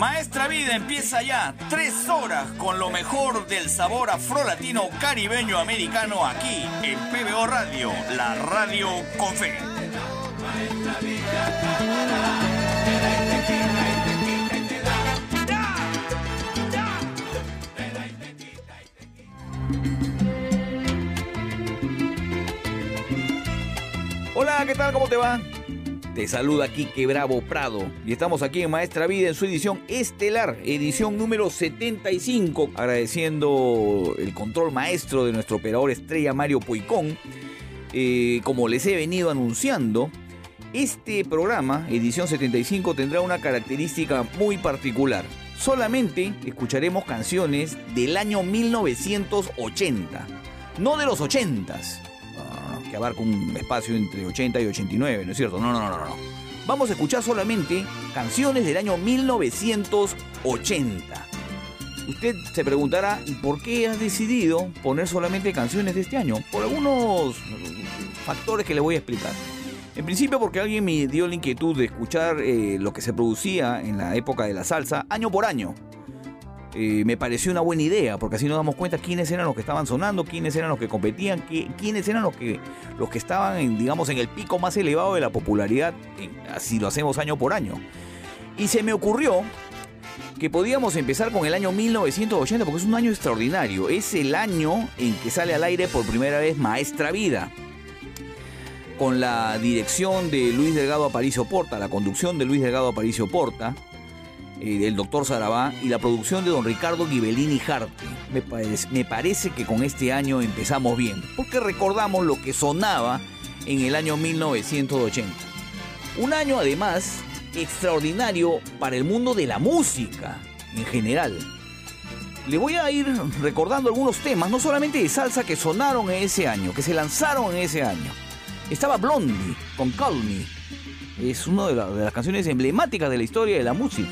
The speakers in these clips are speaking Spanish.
Maestra Vida empieza ya tres horas con lo mejor del sabor afrolatino caribeño americano aquí en PBO Radio, la radio con fe. Hola, ¿qué tal? ¿Cómo te va? Te saluda Quique Bravo Prado y estamos aquí en Maestra Vida en su edición estelar, edición número 75, agradeciendo el control maestro de nuestro operador estrella Mario Puicón. Eh, como les he venido anunciando, este programa, edición 75, tendrá una característica muy particular. Solamente escucharemos canciones del año 1980, no de los 80s que abarca un espacio entre 80 y 89, ¿no es cierto? No, no, no, no, no. Vamos a escuchar solamente canciones del año 1980. Usted se preguntará, ¿y por qué has decidido poner solamente canciones de este año? Por algunos factores que le voy a explicar. En principio porque alguien me dio la inquietud de escuchar eh, lo que se producía en la época de la salsa año por año. Eh, me pareció una buena idea, porque así nos damos cuenta quiénes eran los que estaban sonando, quiénes eran los que competían, qui- quiénes eran los que, los que estaban, en, digamos, en el pico más elevado de la popularidad, en- así lo hacemos año por año. Y se me ocurrió que podíamos empezar con el año 1980, porque es un año extraordinario. Es el año en que sale al aire por primera vez Maestra Vida. Con la dirección de Luis Delgado Aparicio Porta, la conducción de Luis Delgado Aparicio Porta, eh, del doctor Sarabá y la producción de don Ricardo Ghibellini Jarte. Me, parece- que con este año empezamos bien, porque recordamos lo que sonaba en el año 1980. Un año además extraordinario para el mundo de la música en general. Le voy a ir recordando algunos temas, no solamente de salsa que sonaron en ese año, que se lanzaron en ese año. Estaba Blondie con Call Me. Es una de las canciones emblemáticas de la historia de la música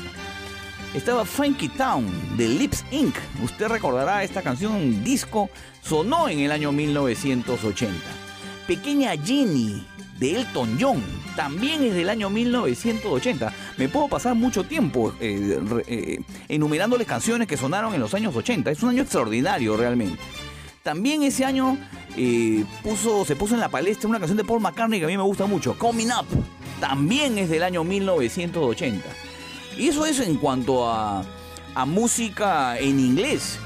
estaba Funky Town de Lips Inc. Usted recordará esta canción disco, sonó en el año 1980. Pequeña Jenny de Elton John, también es del año 1980. Me puedo pasar mucho tiempo eh, eh, enumerándoles canciones que sonaron en los años 80. Es un año extraordinario realmente. También ese año eh, puso, se puso en la palestra una canción de Paul McCartney que a mí me gusta mucho, Coming Up. También es del año 1980. Y eso es en cuanto a, música en inglés.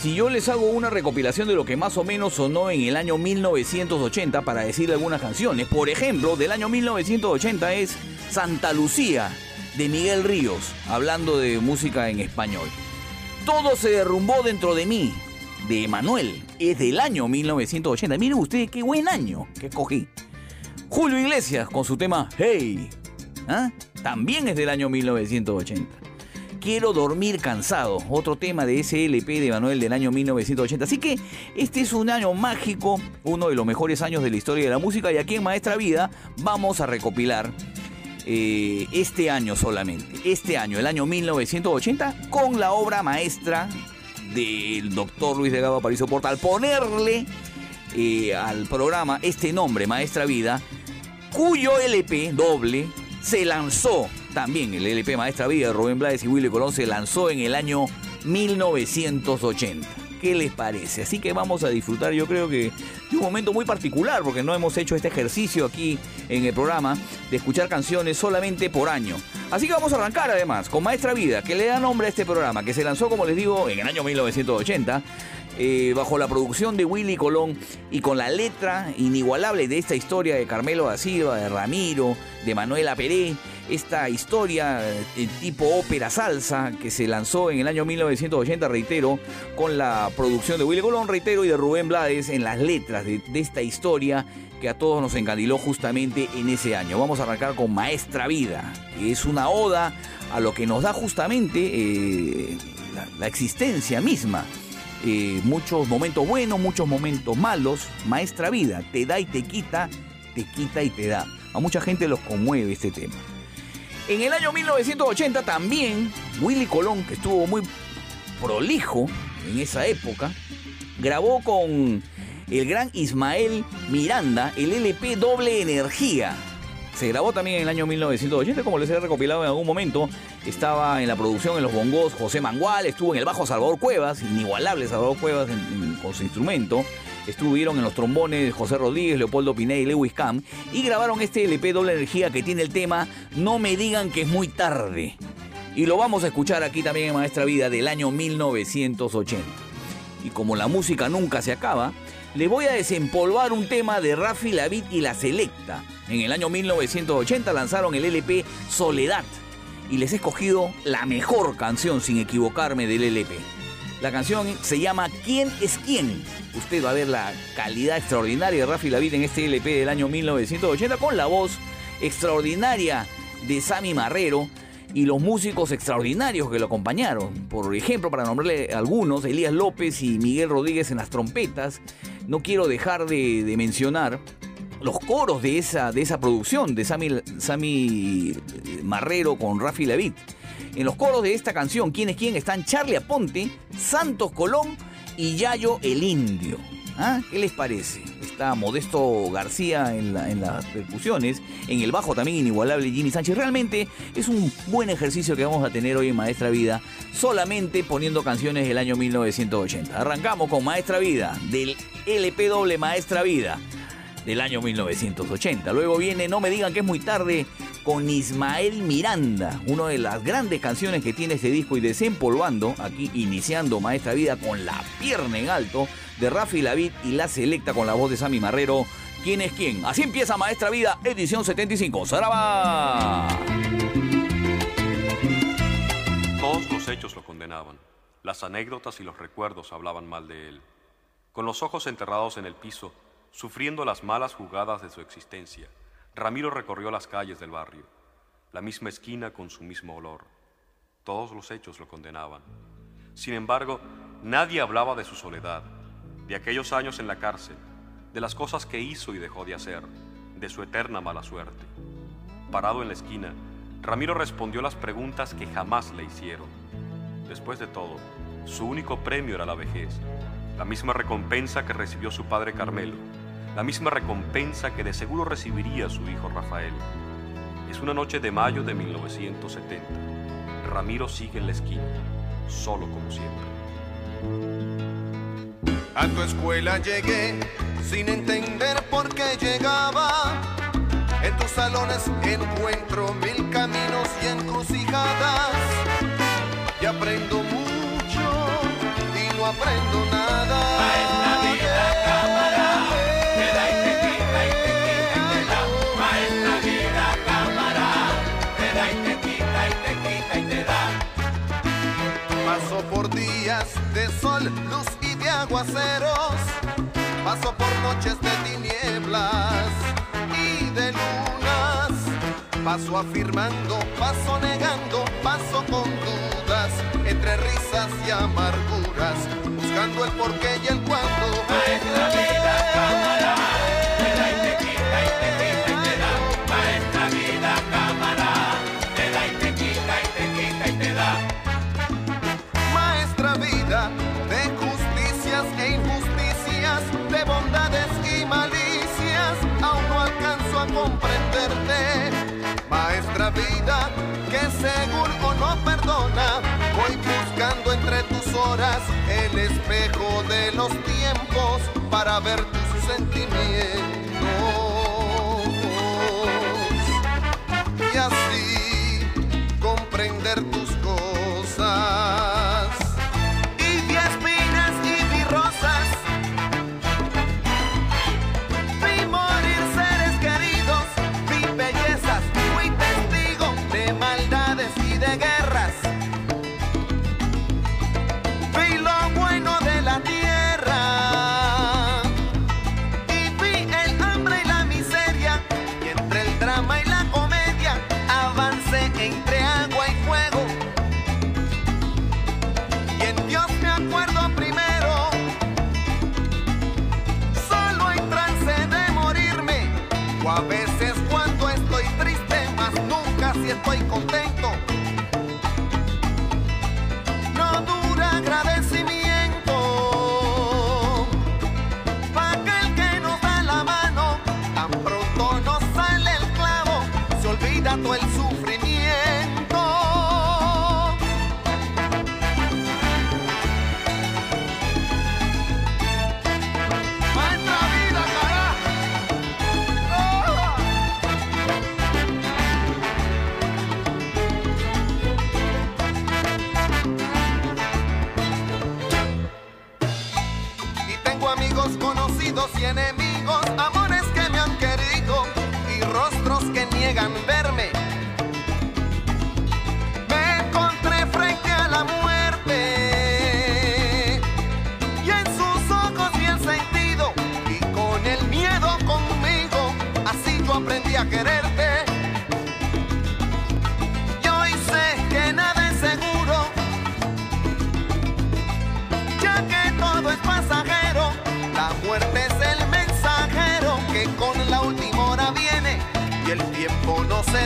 Si yo les hago una recopilación de lo que más o menos sonó en el año 1980 para decir algunas canciones, por ejemplo, del año 1980 es Santa Lucía de Miguel Ríos, hablando de música en español. Todo se derrumbó dentro de mí, de Emanuel, es del año 1980. Miren ustedes qué buen año que escogí. Julio Iglesias con su tema Hey, ¿ah? también es del año 1980. Quiero dormir cansado, otro tema de ese LP de Manuel del año 1980. Así que este es un año mágico, uno de los mejores años de la historia de la música y aquí en Maestra Vida vamos a recopilar eh, este año solamente, este año, el año 1980, con la obra maestra del doctor Luis Delgado Aparicio Porta, al ponerle eh, al programa este nombre, Maestra Vida, cuyo LP doble se lanzó también, el LP Maestra Vida de Rubén Blades y Willy Colón se lanzó en el año 1980. ¿Qué les parece? Así que vamos a disfrutar, yo creo que de un momento muy particular, porque no hemos hecho este ejercicio aquí en el programa de escuchar canciones solamente por año. Así que vamos a arrancar además con Maestra Vida, que le da nombre a este programa, que se lanzó, como les digo, en el año 1980. Eh, bajo la producción de Willy Colón y con la letra inigualable de esta historia de Carmelo da Silva, de Ramiro, de Manuela Peré, esta historia eh, tipo ópera salsa que se lanzó en el año 1980, reitero, con la producción de Willy Colón, reitero, y de Rubén Blades en las letras de, esta historia que a todos nos encandiló justamente en ese año. Vamos a arrancar con Maestra Vida, que es una oda a lo que nos da justamente eh, la existencia misma. Eh, muchos momentos buenos, muchos momentos malos. Maestra Vida, te da y te quita, te quita y te da. A mucha gente los conmueve este tema. En el año 1980 también Willy Colón, que estuvo muy prolijo en esa época, grabó con el gran Ismael Miranda el LP Doble Energía. Se grabó también en el año 1980, como les he recopilado en algún momento. Estaba en la producción en los bongos José Mangual, estuvo en el bajo Salvador Cuevas, inigualable Salvador Cuevas con su instrumento. Estuvieron en los trombones José Rodríguez, Leopoldo Piné y Lewis Camp. Y grabaron este LP Doble Energía que tiene el tema No me digan que es muy tarde. Y lo vamos a escuchar aquí también en Maestra Vida del año 1980. Y como la música nunca se acaba, le voy a desempolvar un tema de Rafi Lavid y La Selecta. En el año 1980 lanzaron el LP Soledad y les he escogido la mejor canción sin equivocarme del LP. La canción se llama ¿Quién es quién? Usted va a ver la calidad extraordinaria de Rafi Lavid en este LP del año 1980 con la voz extraordinaria de Sammy Marrero y los músicos extraordinarios que lo acompañaron. Por ejemplo, para nombrarle algunos, Elías López y Miguel Rodríguez en las trompetas. No quiero dejar de, mencionar los coros de esa, de esa producción de Sammy, Marrero con Rafi Lavid. En los coros de esta canción, ¿quién es quién? Están Charlie Aponte, Santos Colón y Yayo el Indio. ¿Ah? ¿Qué les parece? Está Modesto García en, la- en las percusiones, en el bajo también inigualable Jimmy Sánchez. Realmente es un buen ejercicio que vamos a tener hoy en Maestra Vida, solamente poniendo canciones del año 1980. Arrancamos con Maestra Vida, del LP doble Maestra Vida del año 1980. Luego viene No me digan que es muy tarde con Ismael Miranda, una de las grandes canciones que tiene este disco y desempolvando, aquí iniciando Maestra Vida con la pierna en alto de Rafi Lavid y la selecta con la voz de Sammy Marrero. ¿Quién es quién? Así empieza Maestra Vida, edición 75. ¡Saraba! Todos los hechos lo condenaban. Las anécdotas y los recuerdos hablaban mal de él. Con los ojos enterrados en el piso, sufriendo las malas jugadas de su existencia, Ramiro recorrió las calles del barrio, la misma esquina con su mismo olor. Todos los hechos lo condenaban. Sin embargo, nadie hablaba de su soledad, de aquellos años en la cárcel, de las cosas que hizo y dejó de hacer, de su eterna mala suerte. Parado en la esquina, Ramiro respondió las preguntas que jamás le hicieron. Después de todo, su único premio era la vejez, la misma recompensa que recibió su padre Carmelo, la misma recompensa que de seguro recibiría su hijo Rafael. Es una noche de mayo de 1970. Ramiro sigue en la esquina, solo como siempre. A tu escuela llegué sin entender por qué llegaba. En tus salones encuentro mil caminos y encrucijadas. Y aprendo mucho y no aprendo nada. Paso por noches de tinieblas y de lunas. Paso afirmando, paso negando, paso con dudas, entre risas y amarguras, buscando el porqué y el cuándo. Seguro no perdona, voy buscando entre tus horas el espejo de los tiempos para ver tus sentimientos. Y así comprender tus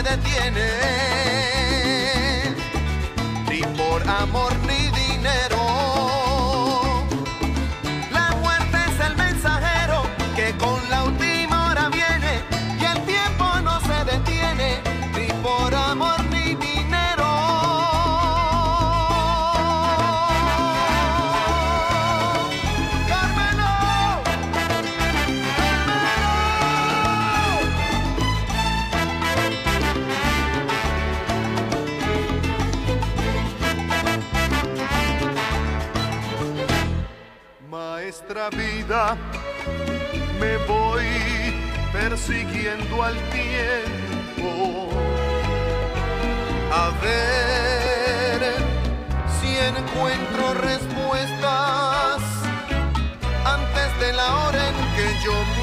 detiene. Ni por amor vida me voy persiguiendo al tiempo. A ver si encuentro respuestas antes de la hora en que yo me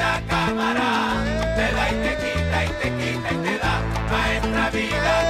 quita cámara, te da y te quita y te quita y te da, maestra vida.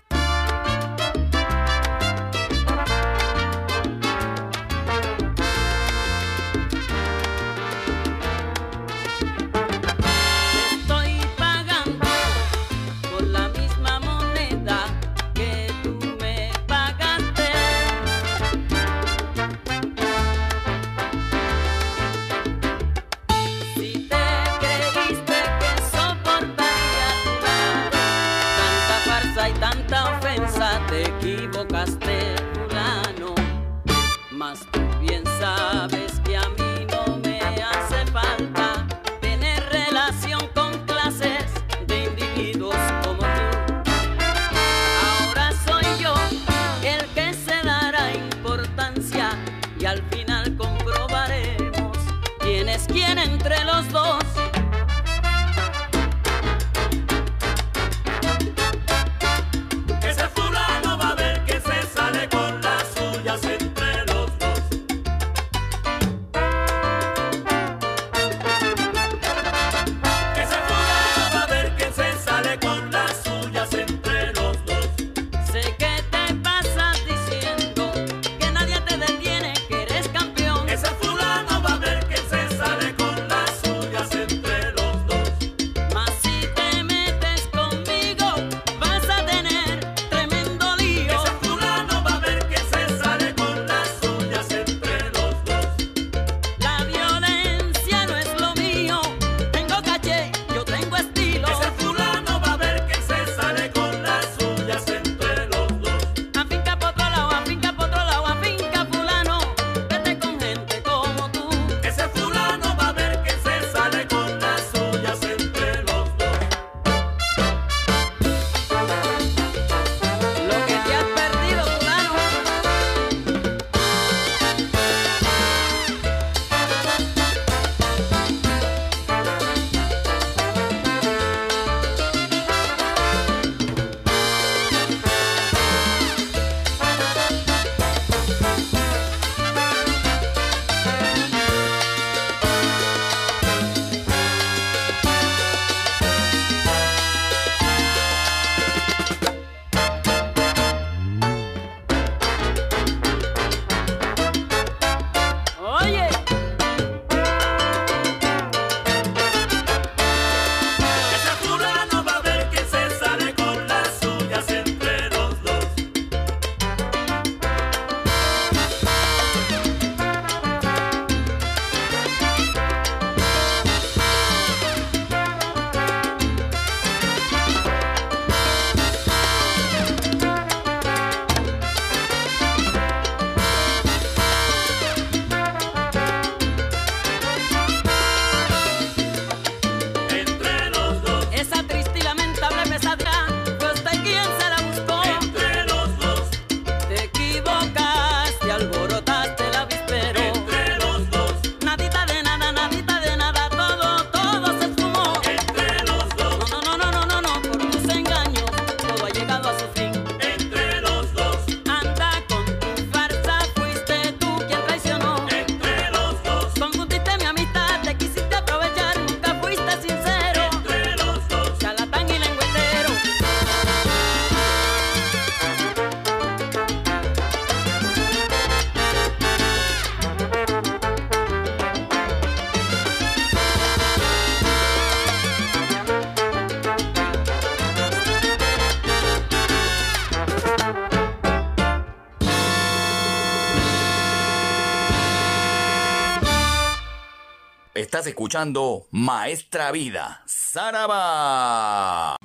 Estás escuchando Maestra Vida, Saraba.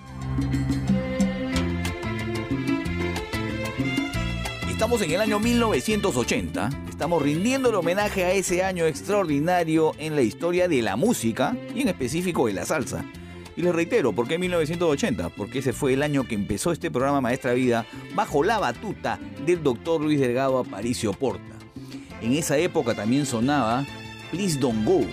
Estamos en el año 1980, estamos rindiendo el homenaje a ese año extraordinario en la historia de la música y en específico de la salsa. Y les reitero, ¿por qué 1980? Porque ese fue el año que empezó este programa Maestra Vida bajo la batuta del doctor Luis Delgado Aparicio Porta. En esa época también sonaba Please Don't Go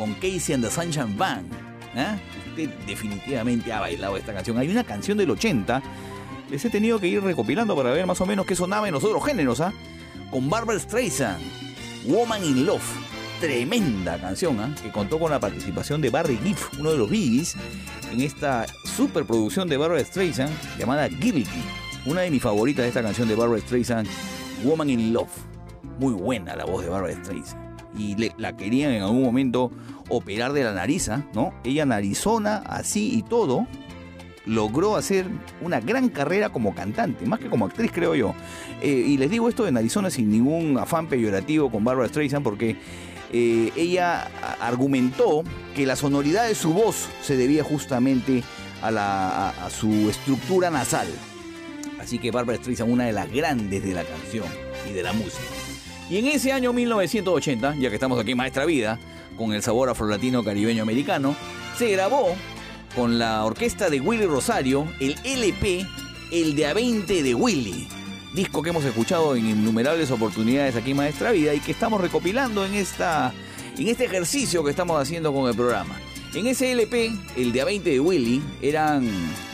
con Casey and the Sunshine Band. ¿ah? Usted definitivamente ha bailado esta canción. Hay una canción del 80, les he tenido que ir recopilando para ver más o menos qué sonaba en los otros géneros, ¿ah? con Barbara Streisand, Woman in Love. Tremenda canción, ¿ah? que contó con la participación de Barry Gibb, uno de los Bees, en esta superproducción de Barbara Streisand llamada Guilty. Una de mis favoritas de esta canción de Barbara Streisand, Woman in Love. Muy buena la voz de Barbara Streisand. Y le- la querían en algún momento operar de la nariz, ¿ah? ¿no? Ella narizona, así y todo, logró hacer una gran carrera como cantante, más que como actriz, creo yo. Eh, y les digo esto de Narizona sin ningún afán peyorativo con Barbara Streisand, porque eh, ella argumentó que la sonoridad de su voz se debía justamente a, la, a- a su estructura nasal. Así que Barbara Streisand, una de las grandes de la canción y de la música. Y en ese año 1980, ya que estamos aquí en Maestra Vida, con el sabor afrolatino caribeño americano, se grabó con la orquesta de Willy Rosario el LP El de A20 de Willy. Disco que hemos escuchado en innumerables oportunidades aquí en Maestra Vida y que estamos recopilando en, esta, en este ejercicio que estamos haciendo con el programa. En ese LP, el de A20 de Willy, eran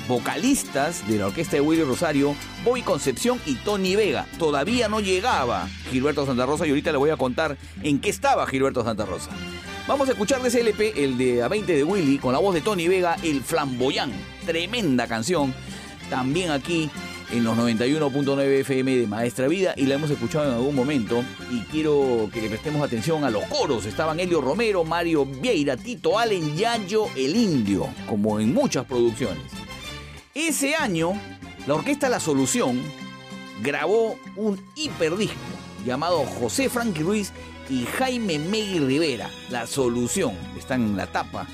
vocalistas de la orquesta de Willy Rosario, Bobby Concepción y Tony Vega. Todavía no llegaba Gilberto Santa Rosa y ahorita le voy a contar en qué estaba Gilberto Santa Rosa. Vamos a escuchar de ese el de A20 de Willy, con la voz de Tony Vega, El Flamboyán. Tremenda canción. También aquí en los 91.9 FM de Maestra Vida y la hemos escuchado en algún momento. Y quiero que le prestemos atención a los coros. Estaban Elio Romero, Mario Vieira, Tito Allen, Yayo el Indio, como en muchas producciones. Ese año, la orquesta La Solución grabó un hiperdisco llamado José Frankie Ruiz y Jaime Megui Rivera. La Solución. Están en la tapa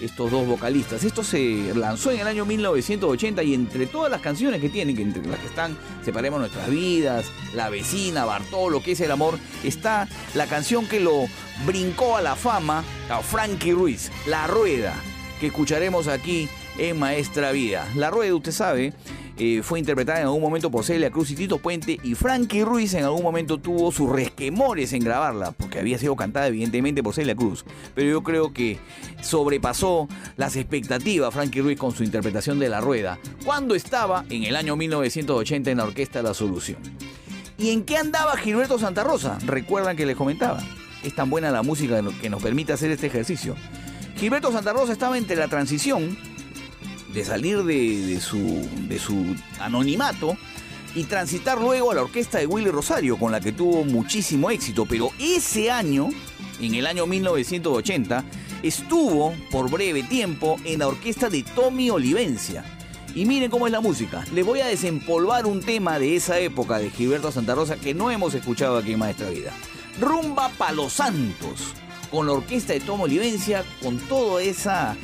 estos dos vocalistas. Esto se lanzó en el año 1980 y entre todas las canciones que tienen, que entre las que están Separemos nuestras vidas, La vecina, Bartolo, que es el amor, está la canción que lo brincó a la fama a Frankie Ruiz, La Rueda, que escucharemos aquí en Maestra Vida. La Rueda, usted sabe, eh, fue interpretada en algún momento por Celia Cruz y Tito Puente y Frankie Ruiz en algún momento tuvo sus resquemores en grabarla, porque había sido cantada evidentemente por Celia Cruz, pero yo creo que sobrepasó las expectativas Frankie Ruiz con su interpretación de La Rueda, cuando estaba en el año 1980 en la Orquesta La Solución. ¿Y en qué andaba Gilberto Santa Rosa? Recuerdan que les comentaba. Es tan buena la música que nos permite hacer este ejercicio. Gilberto Santa Rosa estaba entre la transición de salir de, su, de su anonimato y transitar luego a la orquesta de Willy Rosario, con la que tuvo muchísimo éxito. Pero ese año, en el año 1980, estuvo por breve tiempo en la orquesta de Tommy Olivencia. Y miren cómo es la música. Les voy a desempolvar un tema de esa época de Gilberto Santa Rosa que no hemos escuchado aquí en Maestra Vida. Rumba Palo Santos, con la orquesta de Tommy Olivencia, con toda esa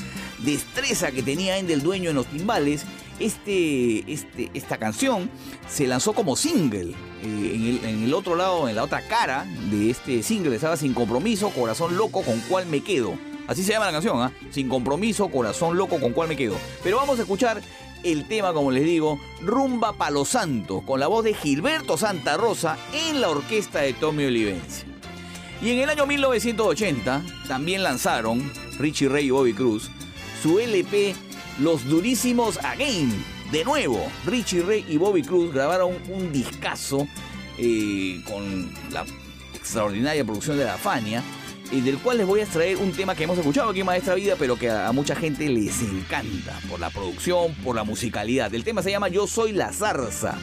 destreza que tenía en del dueño en los timbales, este, este, esta canción se lanzó como single. Eh, en, el, otro lado, en la otra cara de este single estaba Sin Compromiso, Corazón Loco, con cuál me quedo. Así se llama la canción, ¿ah? Sin Compromiso, Corazón Loco, con cuál me quedo. Pero vamos a escuchar el tema, como les digo, Rumba Palo Santo, con la voz de Gilberto Santa Rosa en la orquesta de Tommy Olivencia. Y en el año 1980 también lanzaron Richie Ray y Bobby Cruz su LP Los Durísimos Again. De nuevo, Richie Ray y Bobby Cruz grabaron un discazo eh, con la extraordinaria producción de la Fania, eh, del cual les voy a extraer un tema que hemos escuchado aquí en Maestra Vida, pero que a, a, mucha gente les encanta por la producción, por la musicalidad. El tema se llama Yo Soy la Zarza,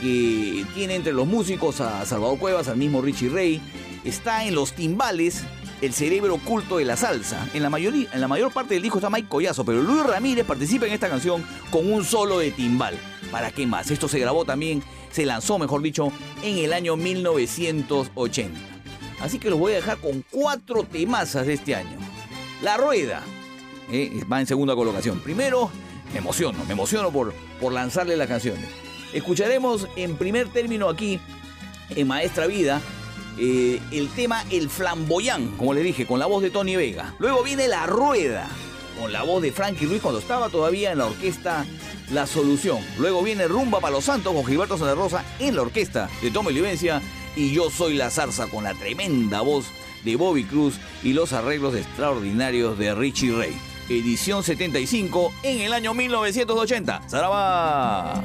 que tiene entre los músicos a Salvador Cuevas, al mismo Richie Ray, está en los timbales el cerebro oculto de la salsa. En la, mayoría, en la mayor parte del disco está Mike Collazo, pero Luis Ramírez participa en esta canción con un solo de timbal. ¿Para qué más? Esto se grabó también, se lanzó, mejor dicho, en el año 1980. Así que los voy a dejar con cuatro temazas de este año. La Rueda eh, va en segunda colocación. Primero, me emociono, me emociono por, por lanzarle las canciones. Escucharemos en primer término aquí, en Maestra Vida, eh, el tema El Flamboyán, como le dije, con la voz de Tony Vega. Luego viene La Rueda, con la voz de Frankie Ruiz cuando estaba todavía en la orquesta La Solución. Luego viene Rumba para los Santos con Gilberto Santa Rosa en la orquesta de Tommy Olivencia. y Yo Soy la Zarza con la tremenda voz de Bobby Cruz y los arreglos extraordinarios de Richie Ray. Edición 75 en el año 1980. ¡Zaraba!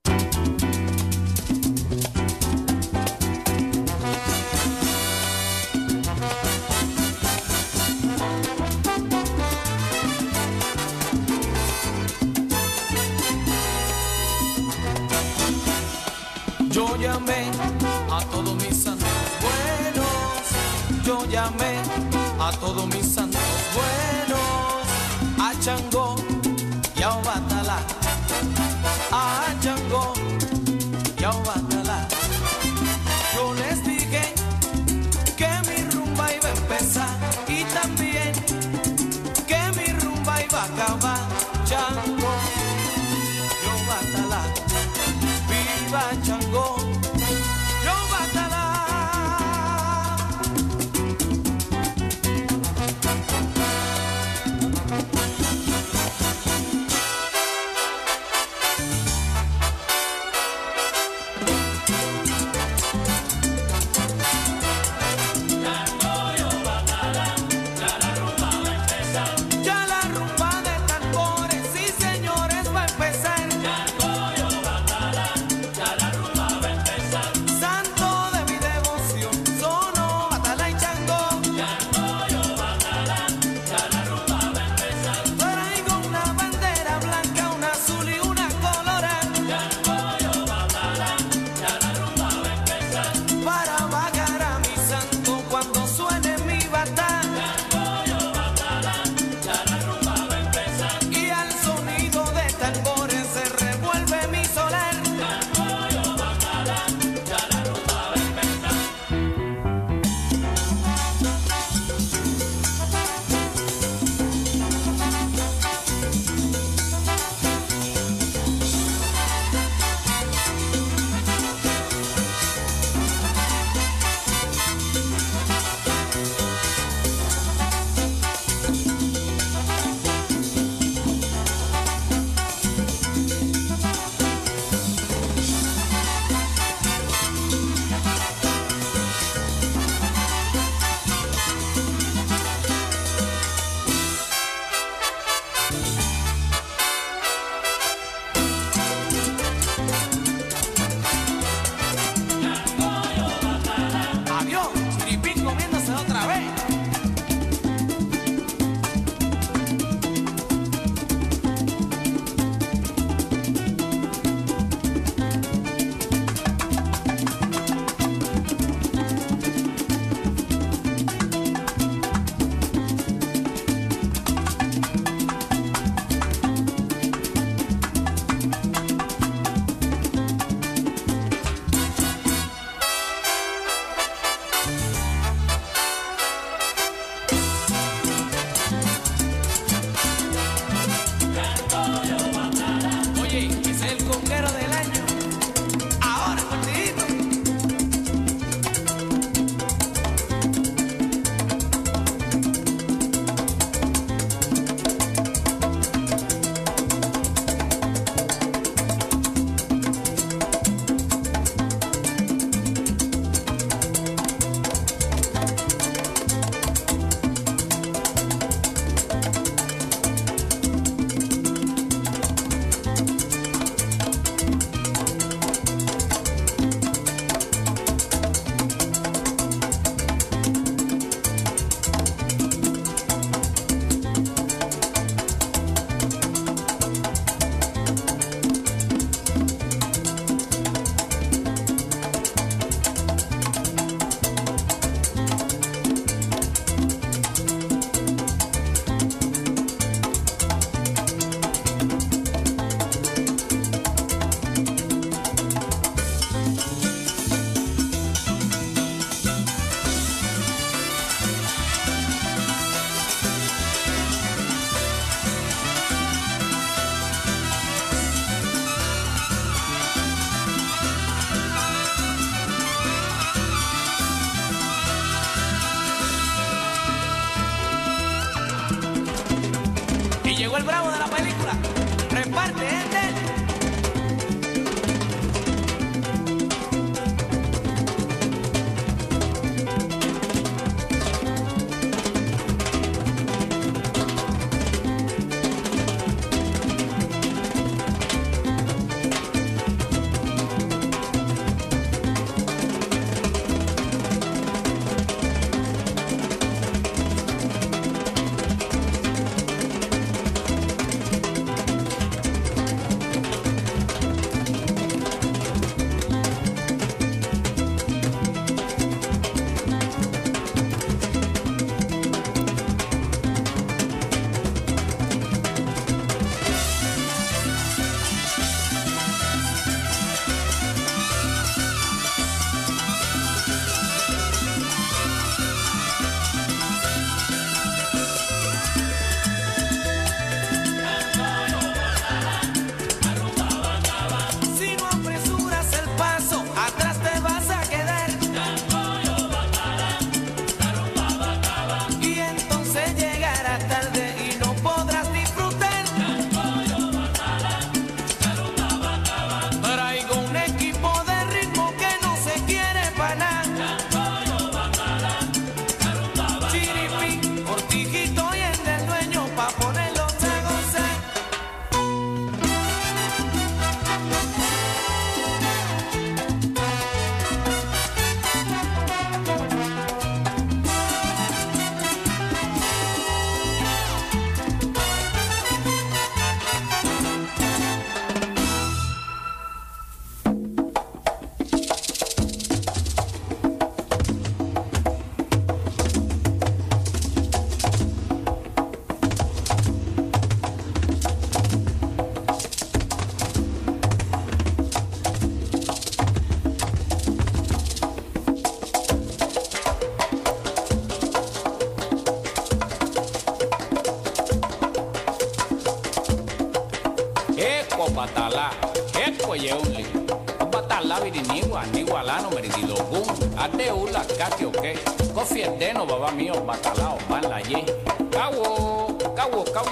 Now I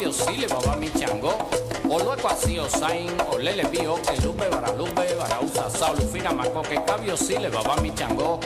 yo sí le baba mi chango. O luego así o sain, o le le pío, que lupe, baralumbe, barausa, saulufina, maco, que cabio sí le baba mi chango.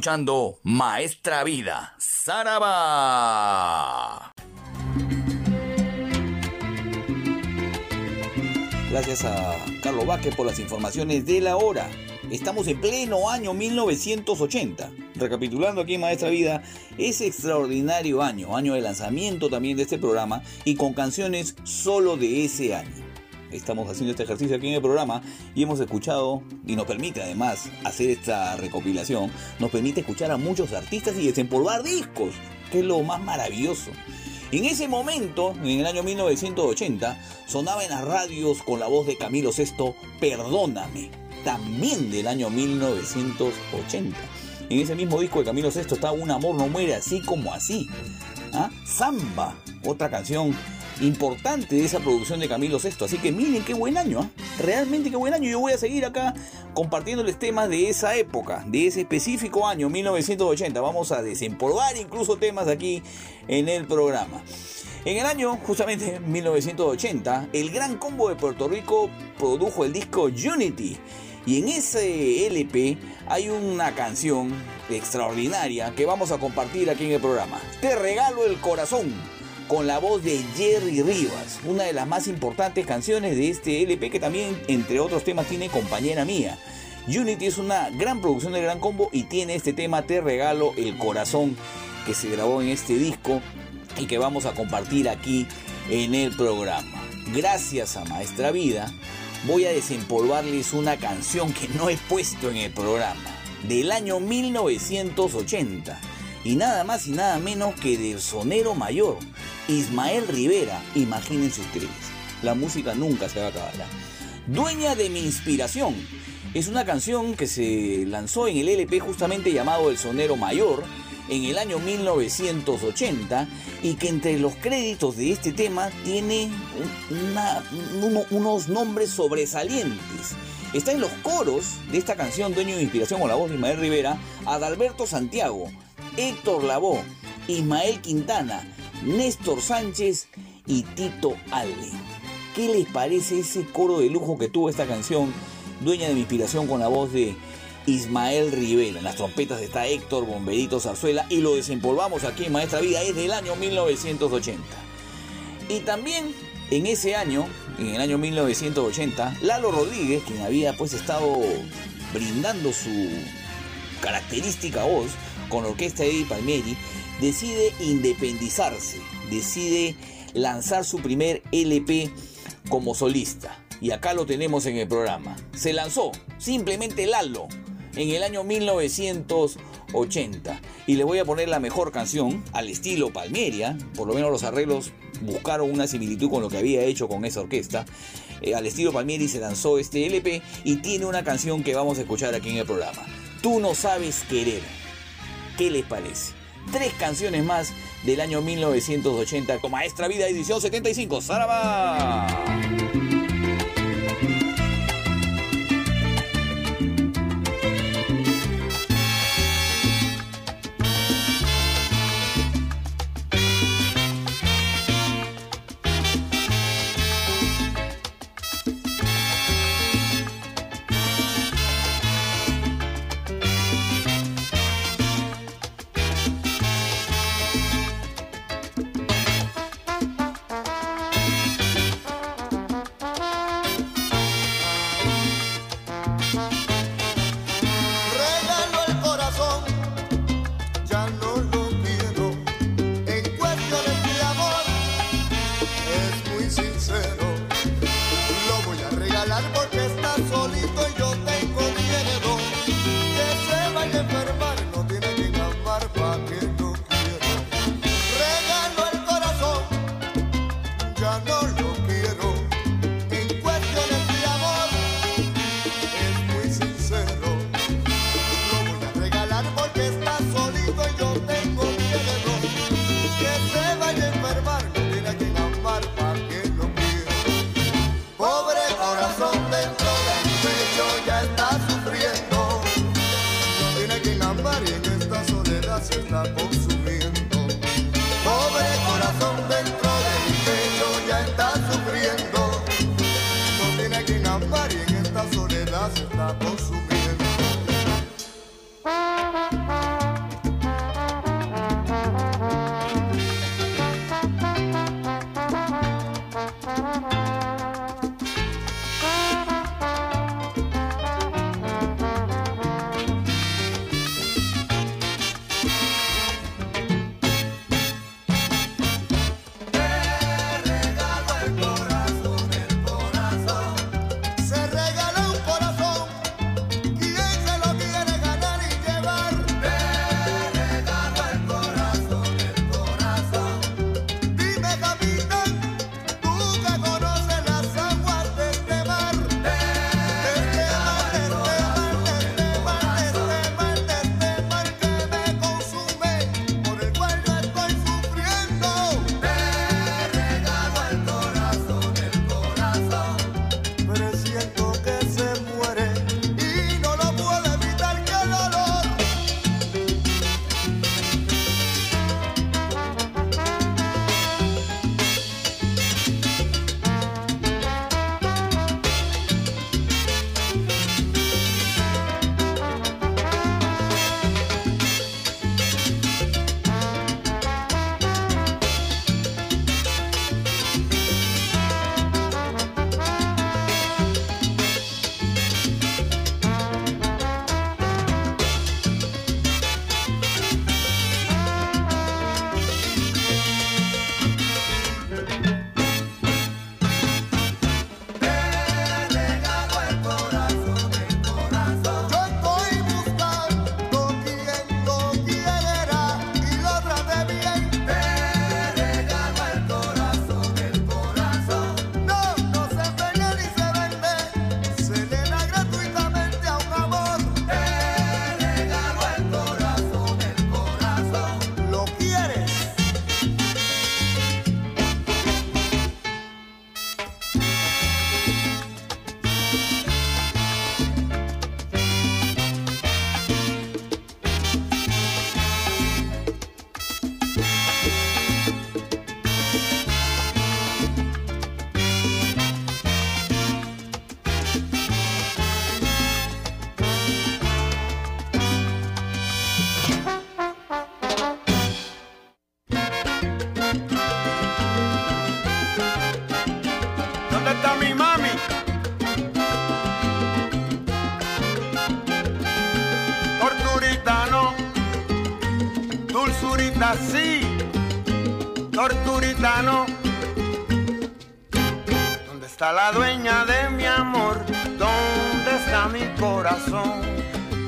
Escuchando Maestra Vida, Saraba. Gracias a Carlos Vázquez por las informaciones de la hora. Estamos en pleno año 1980. Recapitulando aquí en Maestra Vida, ese extraordinario año, año de lanzamiento también de este programa y con canciones solo de ese año. Estamos haciendo este ejercicio aquí en el programa y hemos escuchado, y nos permite además hacer esta recopilación, nos permite escuchar a muchos artistas y desempolvar discos, que es lo más maravilloso. En ese momento, en el año 1980, sonaba en las radios con la voz de Camilo VI, Perdóname, también del año 1980. En ese mismo disco de Camilo VI está Un amor no muere así como así. ¿Ah? Samba, otra canción importante de esa producción de Camilo VI. Así que miren qué buen año, ¿ah? realmente qué buen año. Yo voy a seguir acá compartiéndoles temas de esa época, de ese específico año 1980. Vamos a desempolvar incluso temas aquí en el programa. En el año justamente 1980, el Gran Combo de Puerto Rico produjo el disco Unity. Y en ese LP hay una canción extraordinaria que vamos a compartir aquí en el programa. Te regalo el corazón con la voz de Jerry Rivas, una de las más importantes canciones de este LP que también, entre otros temas, tiene compañera mía. Unity es una gran producción de Gran Combo y tiene este tema Te regalo el corazón que se grabó en este disco y que vamos a compartir aquí en el programa. Gracias a Maestra Vida, voy a desempolvarles una canción que no he puesto en el programa, del año 1980 y nada más y nada menos que del sonero mayor, Ismael Rivera, imagínense ustedes, la música nunca se va a acabar. Dueña de mi inspiración, es una canción que se lanzó en el LP justamente llamado El Sonero Mayor en el año 1980 y que entre los créditos de este tema tiene unos nombres sobresalientes. Está en los coros de esta canción Dueño de Inspiración con la voz de Ismael Rivera, Adalberto Santiago, Héctor Lavoe, Ismael Quintana, Néstor Sánchez y Tito Alde. ¿Qué les parece ese coro de lujo que tuvo esta canción, dueña de mi inspiración con la voz de Ismael Rivera? En las trompetas está Héctor Bomberito Zarzuela y lo desempolvamos aquí en Maestra Vida, es del año 1980. Y también en ese año, en el año 1980, Lalo Rodríguez, quien había pues estado brindando su característica voz, con la orquesta de Eddie Palmieri, decide independizarse, decide lanzar su primer LP como solista. Y acá lo tenemos en el programa. Se lanzó simplemente Lalo en el año 1980. Y le voy a poner la mejor canción al estilo Palmieria. Por lo menos los arreglos buscaron una similitud con lo que había hecho con esa orquesta. Eh, al estilo Palmieri se lanzó este LP y tiene una canción que vamos a escuchar aquí en el programa. Tú no sabes querer. ¿Qué les parece? Tres canciones más del año 1980 con Maestra Vida edición 75. ¡Saraba!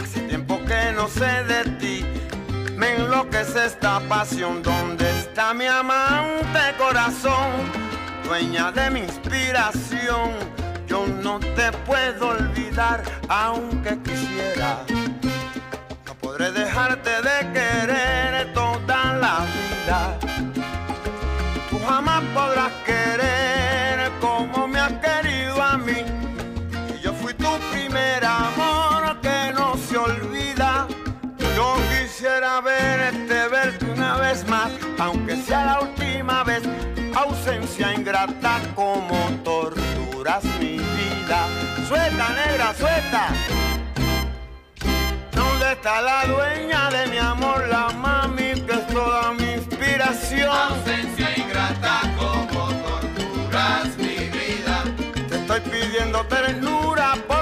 Hace tiempo que no sé de ti, me enloquece esta pasión. ¿Dónde está mi amante corazón? Dueña de mi inspiración, yo no te puedo olvidar aunque Ingrata como torturas mi vida. Suelta, negra, suelta. ¿Dónde está la dueña de mi amor, la mami que es toda mi inspiración? Ausencia ingrata como torturas mi vida. Te estoy pidiendo ternura porque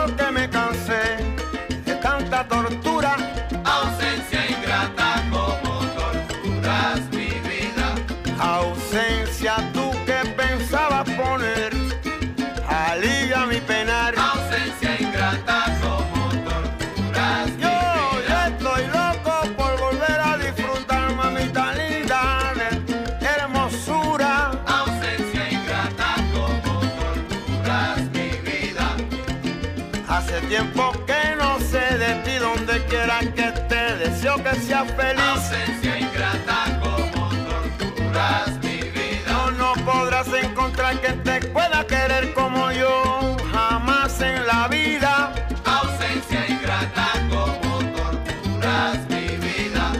que feliz. Ausencia ingrata como torturas mi vida. No, no podrás encontrar quien te pueda querer como yo, jamás en la vida. Ausencia ingrata como torturas mi vida.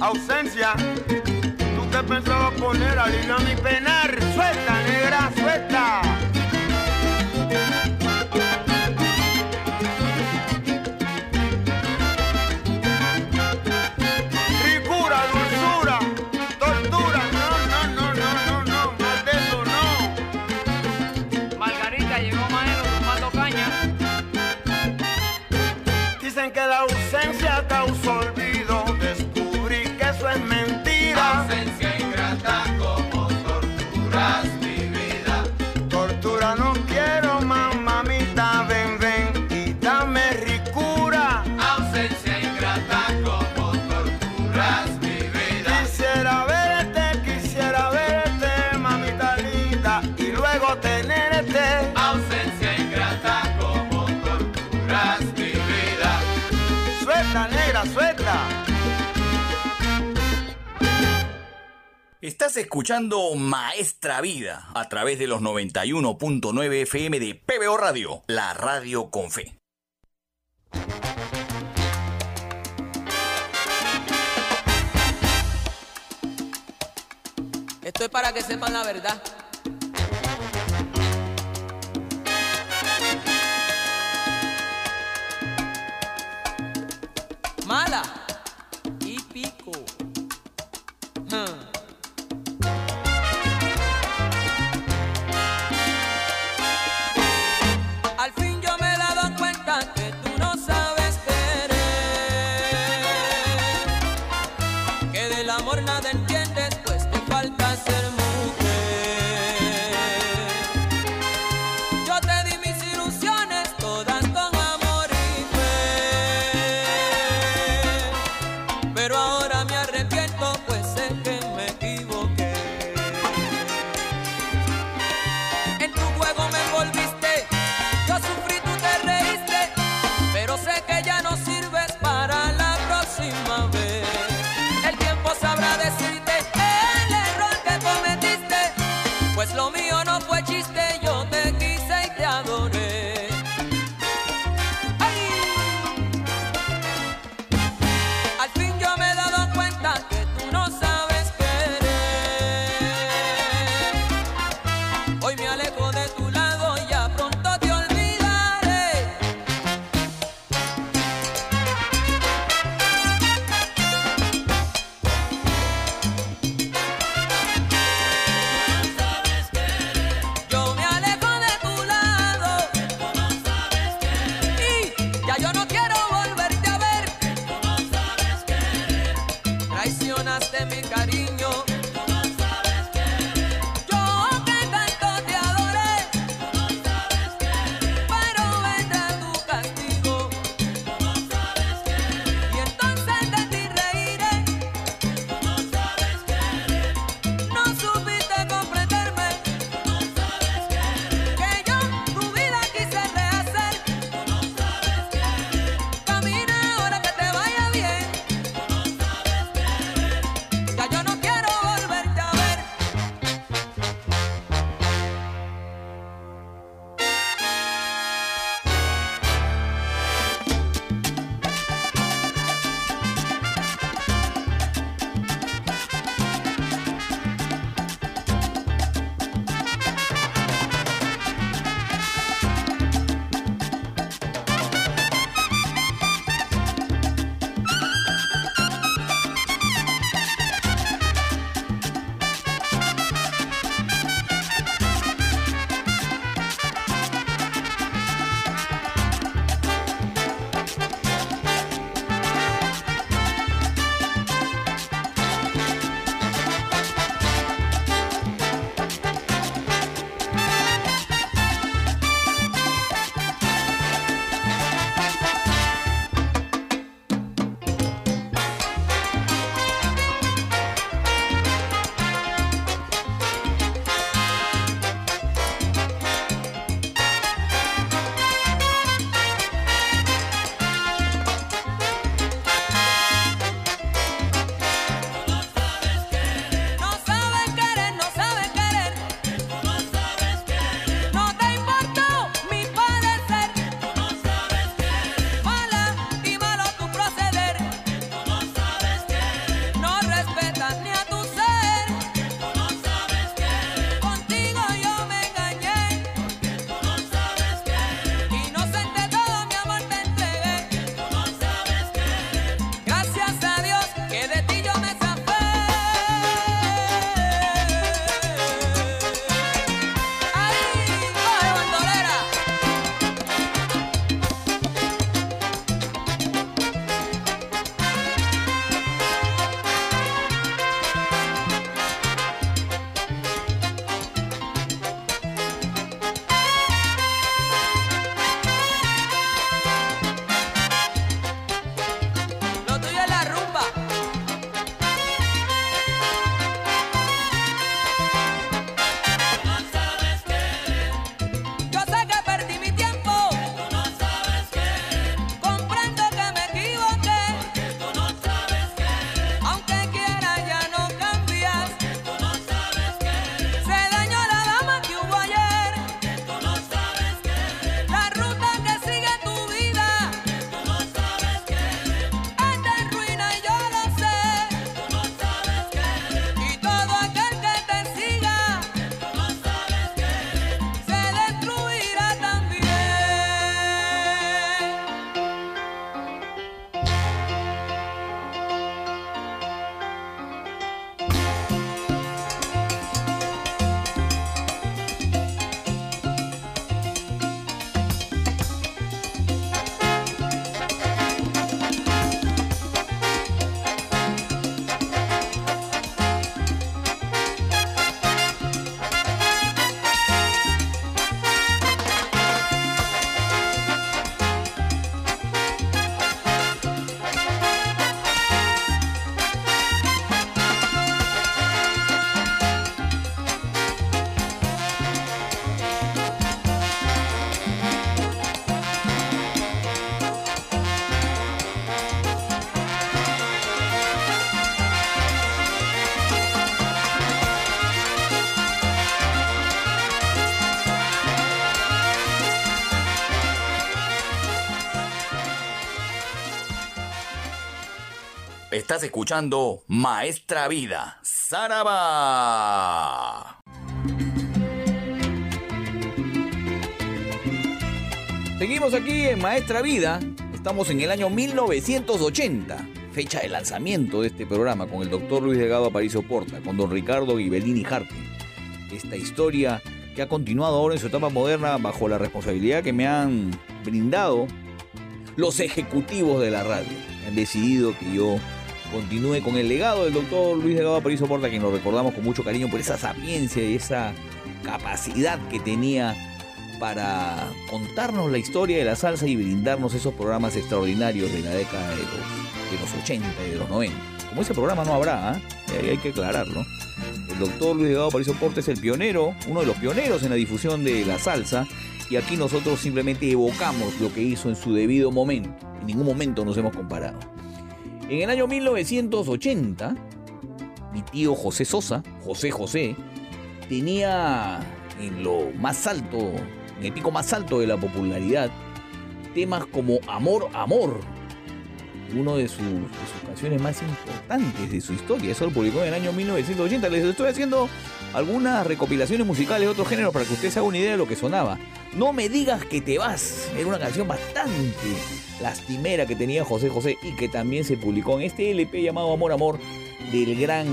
Ausencia, tú que pensabas poner alivio a mi penar. Escuchando Maestra Vida a través de los 91.9 FM de PBO Radio, la radio con fe. Esto es para que sepan la verdad. Nada entiendes, pues te falta ser mujer. Estás escuchando Maestra Vida, Saraba. Seguimos aquí en Maestra Vida. Estamos en el año 1980, fecha de lanzamiento de este programa con el doctor Luis Delgado Aparicio Porta, con don Ricardo Ghibellini Harting. Esta historia que ha continuado ahora en su etapa moderna bajo la responsabilidad que me han brindado los ejecutivos de la radio. Han decidido que yo continúe con el legado del doctor Luis Delgado Aparicio Porta, quien lo recordamos con mucho cariño por esa sapiencia y esa capacidad que tenía para contarnos la historia de la salsa y brindarnos esos programas extraordinarios de la década de los, de los 80 y de los 90. Como ese programa no habrá, ¿ah? Ahí hay que aclararlo. El doctor Luis Delgado Aparicio Porta es el pionero, uno de los pioneros en la difusión de la salsa, y aquí nosotros simplemente evocamos lo que hizo en su debido momento. En ningún momento nos hemos comparado. En el año 1980, mi tío José Sosa, José José, tenía en lo más alto, en el pico más alto de la popularidad, temas como Amor, Amor, uno de sus, de sus canciones más importantes de su historia. Eso lo publicó en el año 1980. Les estoy haciendo algunas recopilaciones musicales de otros géneros para que usted se haga una idea de lo que sonaba. No me digas que te vas. Era una canción bastante lastimera que tenía José José y que también se publicó en este LP llamado Amor Amor del gran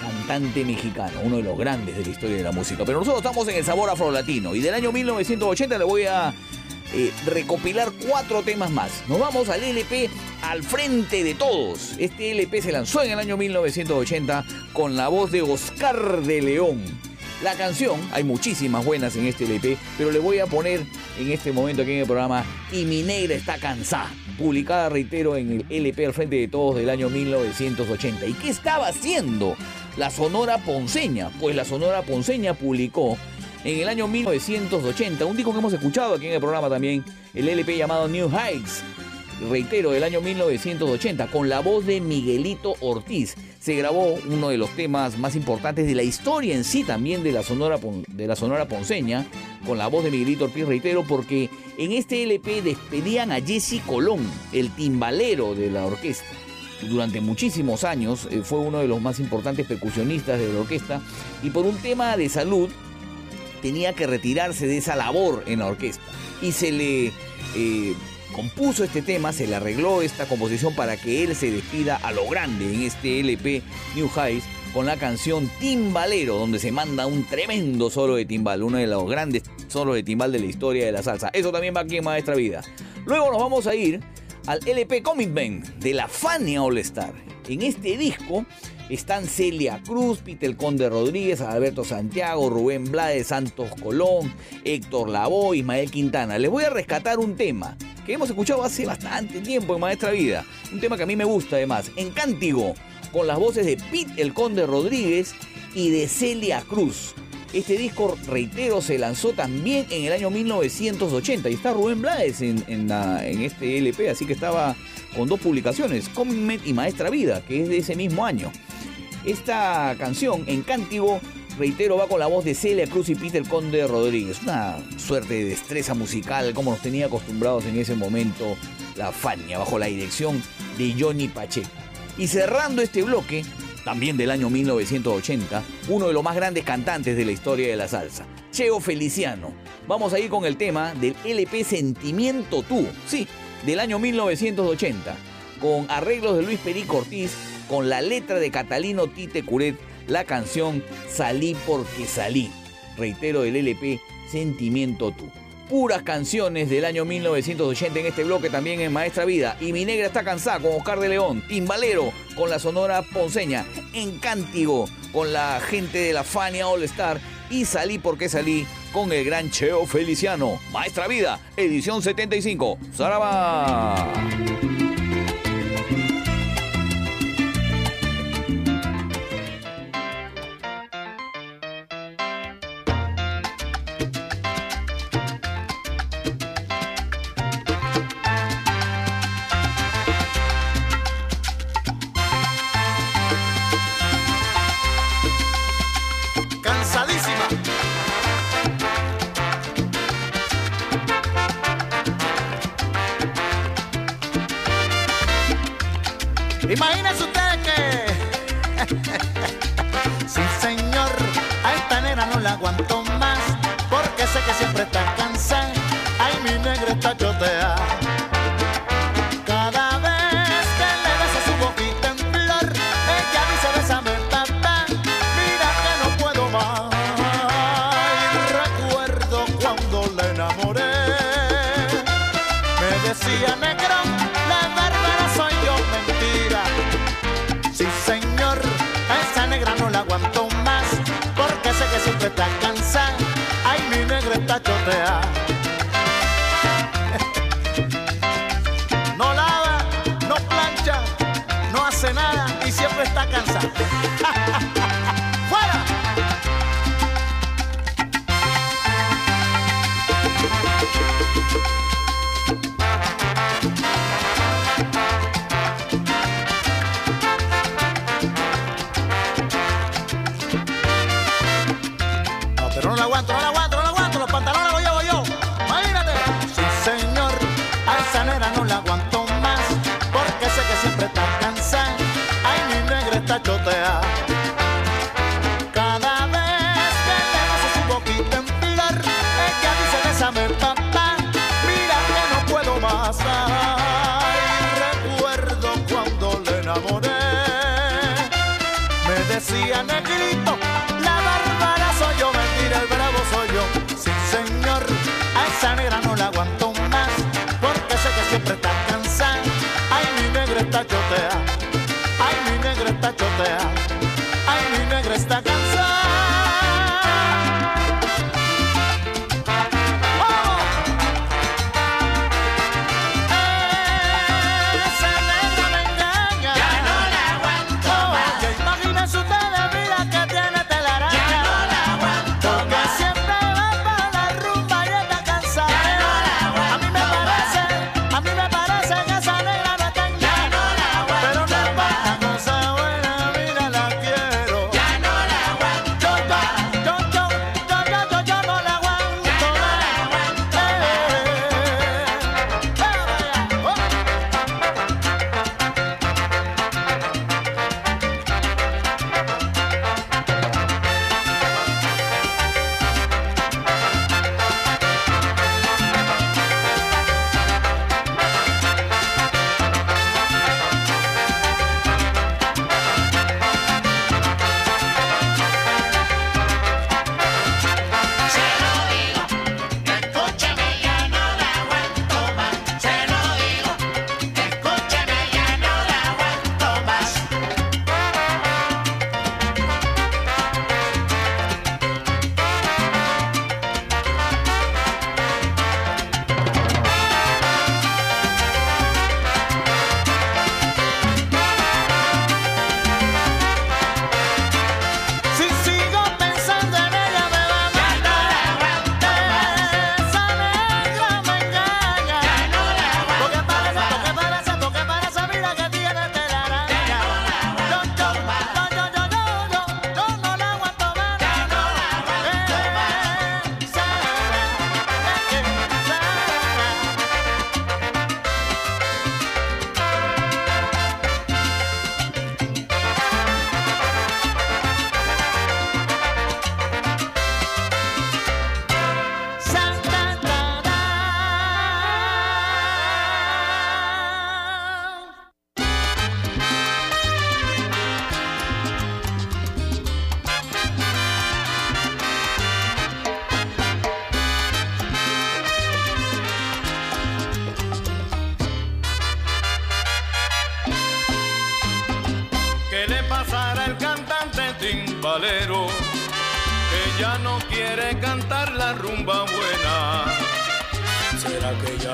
cantante mexicano, uno de los grandes de la historia de la música. Pero nosotros estamos en el sabor afro-latino y del año 1980 le voy a eh, recopilar cuatro temas más. Nos vamos al LP Al Frente de Todos. Este LP se lanzó en el año 1980 con la voz de Oscar de León. La canción, hay muchísimas buenas en este LP, pero le voy a poner en este momento aquí en el programa Y mi negra está cansada, publicada, reitero, en el LP Al Frente de Todos del año 1980. ¿Y qué estaba haciendo la Sonora Ponceña? Pues la Sonora Ponceña publicó en el año 1980, un disco que hemos escuchado aquí en el programa también, el LP llamado New Heights, reitero, del año 1980, con la voz de Miguelito Ortiz. Se grabó uno de los temas más importantes de la historia en sí también de la Sonora, de la Sonora Ponceña, con la voz de Miguelito Ortiz, reitero, porque en este LP despedían a Jesse Colón, el timbalero de la orquesta. Durante muchísimos años eh, fue uno de los más importantes percusionistas de la orquesta y por un tema de salud tenía que retirarse de esa labor en la orquesta. Y se le eh, compuso este tema, se le arregló esta composición para que él se despida a lo grande en este LP New Highs con la canción Timbalero, donde se manda un tremendo solo de timbal, uno de los grandes solos de timbal de la historia de la salsa. Eso también va aquí en Maestra Vida. Luego nos vamos a ir al LP Commitment de la Fania All Star. En este disco están Celia Cruz, Peter Conde Rodríguez, Alberto Santiago, Rubén Blades, Santos Colón, Héctor Lavoe, Ismael Quintana. Les voy a rescatar un tema que hemos escuchado hace bastante tiempo en Maestra Vida. Un tema que a mí me gusta además. En Cántigo, con las voces de Pete el Conde Rodríguez y de Celia Cruz. Este disco, reitero, se lanzó también en el año 1980 y está Rubén Blades en, este LP, así que estaba con dos publicaciones, Commitment y Maestra Vida, que es de ese mismo año. Esta canción, en Cántigo, reitero, va con la voz de Celia Cruz y Peter Conde Rodríguez. Una suerte de destreza musical, como nos tenía acostumbrados en ese momento la Fania, bajo la dirección de Johnny Pacheco. Y cerrando este bloque, también del año 1980, uno de los más grandes cantantes de la historia de la salsa, Cheo Feliciano. Vamos a ir con el tema del LP Sentimiento Tú, sí, del año 1980, con arreglos de Luis Perico Ortiz, con la letra de Catalino Tite Curet, la canción Salí porque salí. Reitero del LP Sentimiento Tú. Puras canciones del año 1980 en este bloque también en Maestra Vida. Y Mi Negra está cansada con Oscar de León. Timbalero con la Sonora Ponceña. En Cántigo con la gente de la Fania All Star. Y Salí porque salí con el gran Cheo Feliciano. Maestra Vida, edición 75. ¡Zaraba!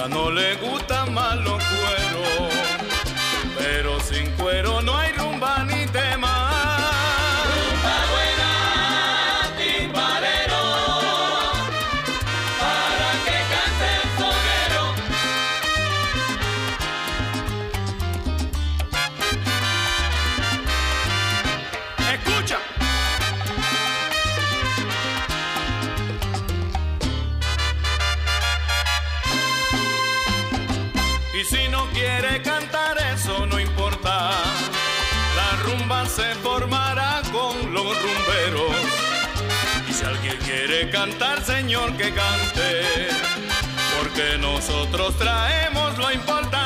no le gusta malo. Quiere cantar, Señor, que cante, porque nosotros traemos lo importante.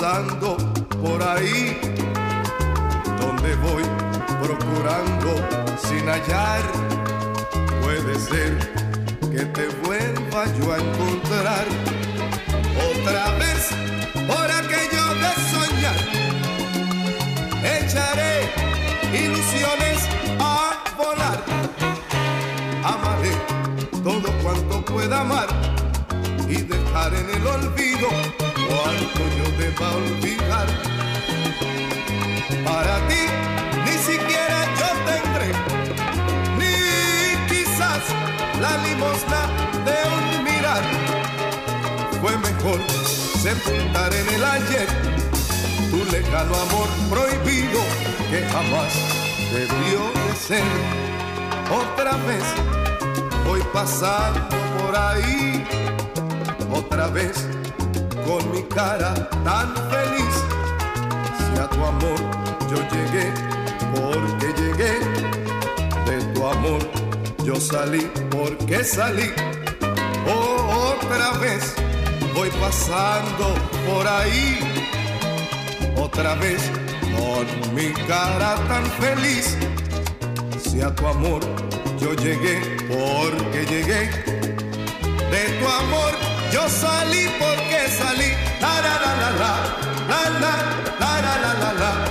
pasando por ahí, donde voy procurando sin hallar. Puede ser que te vuelva yo a encontrar otra vez por aquello de soñar. Echaré ilusiones a volar. Amaré todo cuanto pueda amar dejar en el olvido, o cuánto yo deba olvidar. Para ti ni siquiera yo tendré, ni quizás la limosna de un mirar. Fue mejor sepultar en el ayer tu legado amor prohibido que jamás debió de ser. Otra vez voy pasando por ahí otra vez con mi cara tan feliz. Si a tu amor yo llegué, porque llegué, de tu amor yo salí, porque salí. Oh, otra vez voy pasando por ahí, otra vez con mi cara tan feliz. Si a tu amor yo llegué, porque llegué, de tu amor yo salí porque salí. La la la la la. La la la la la la.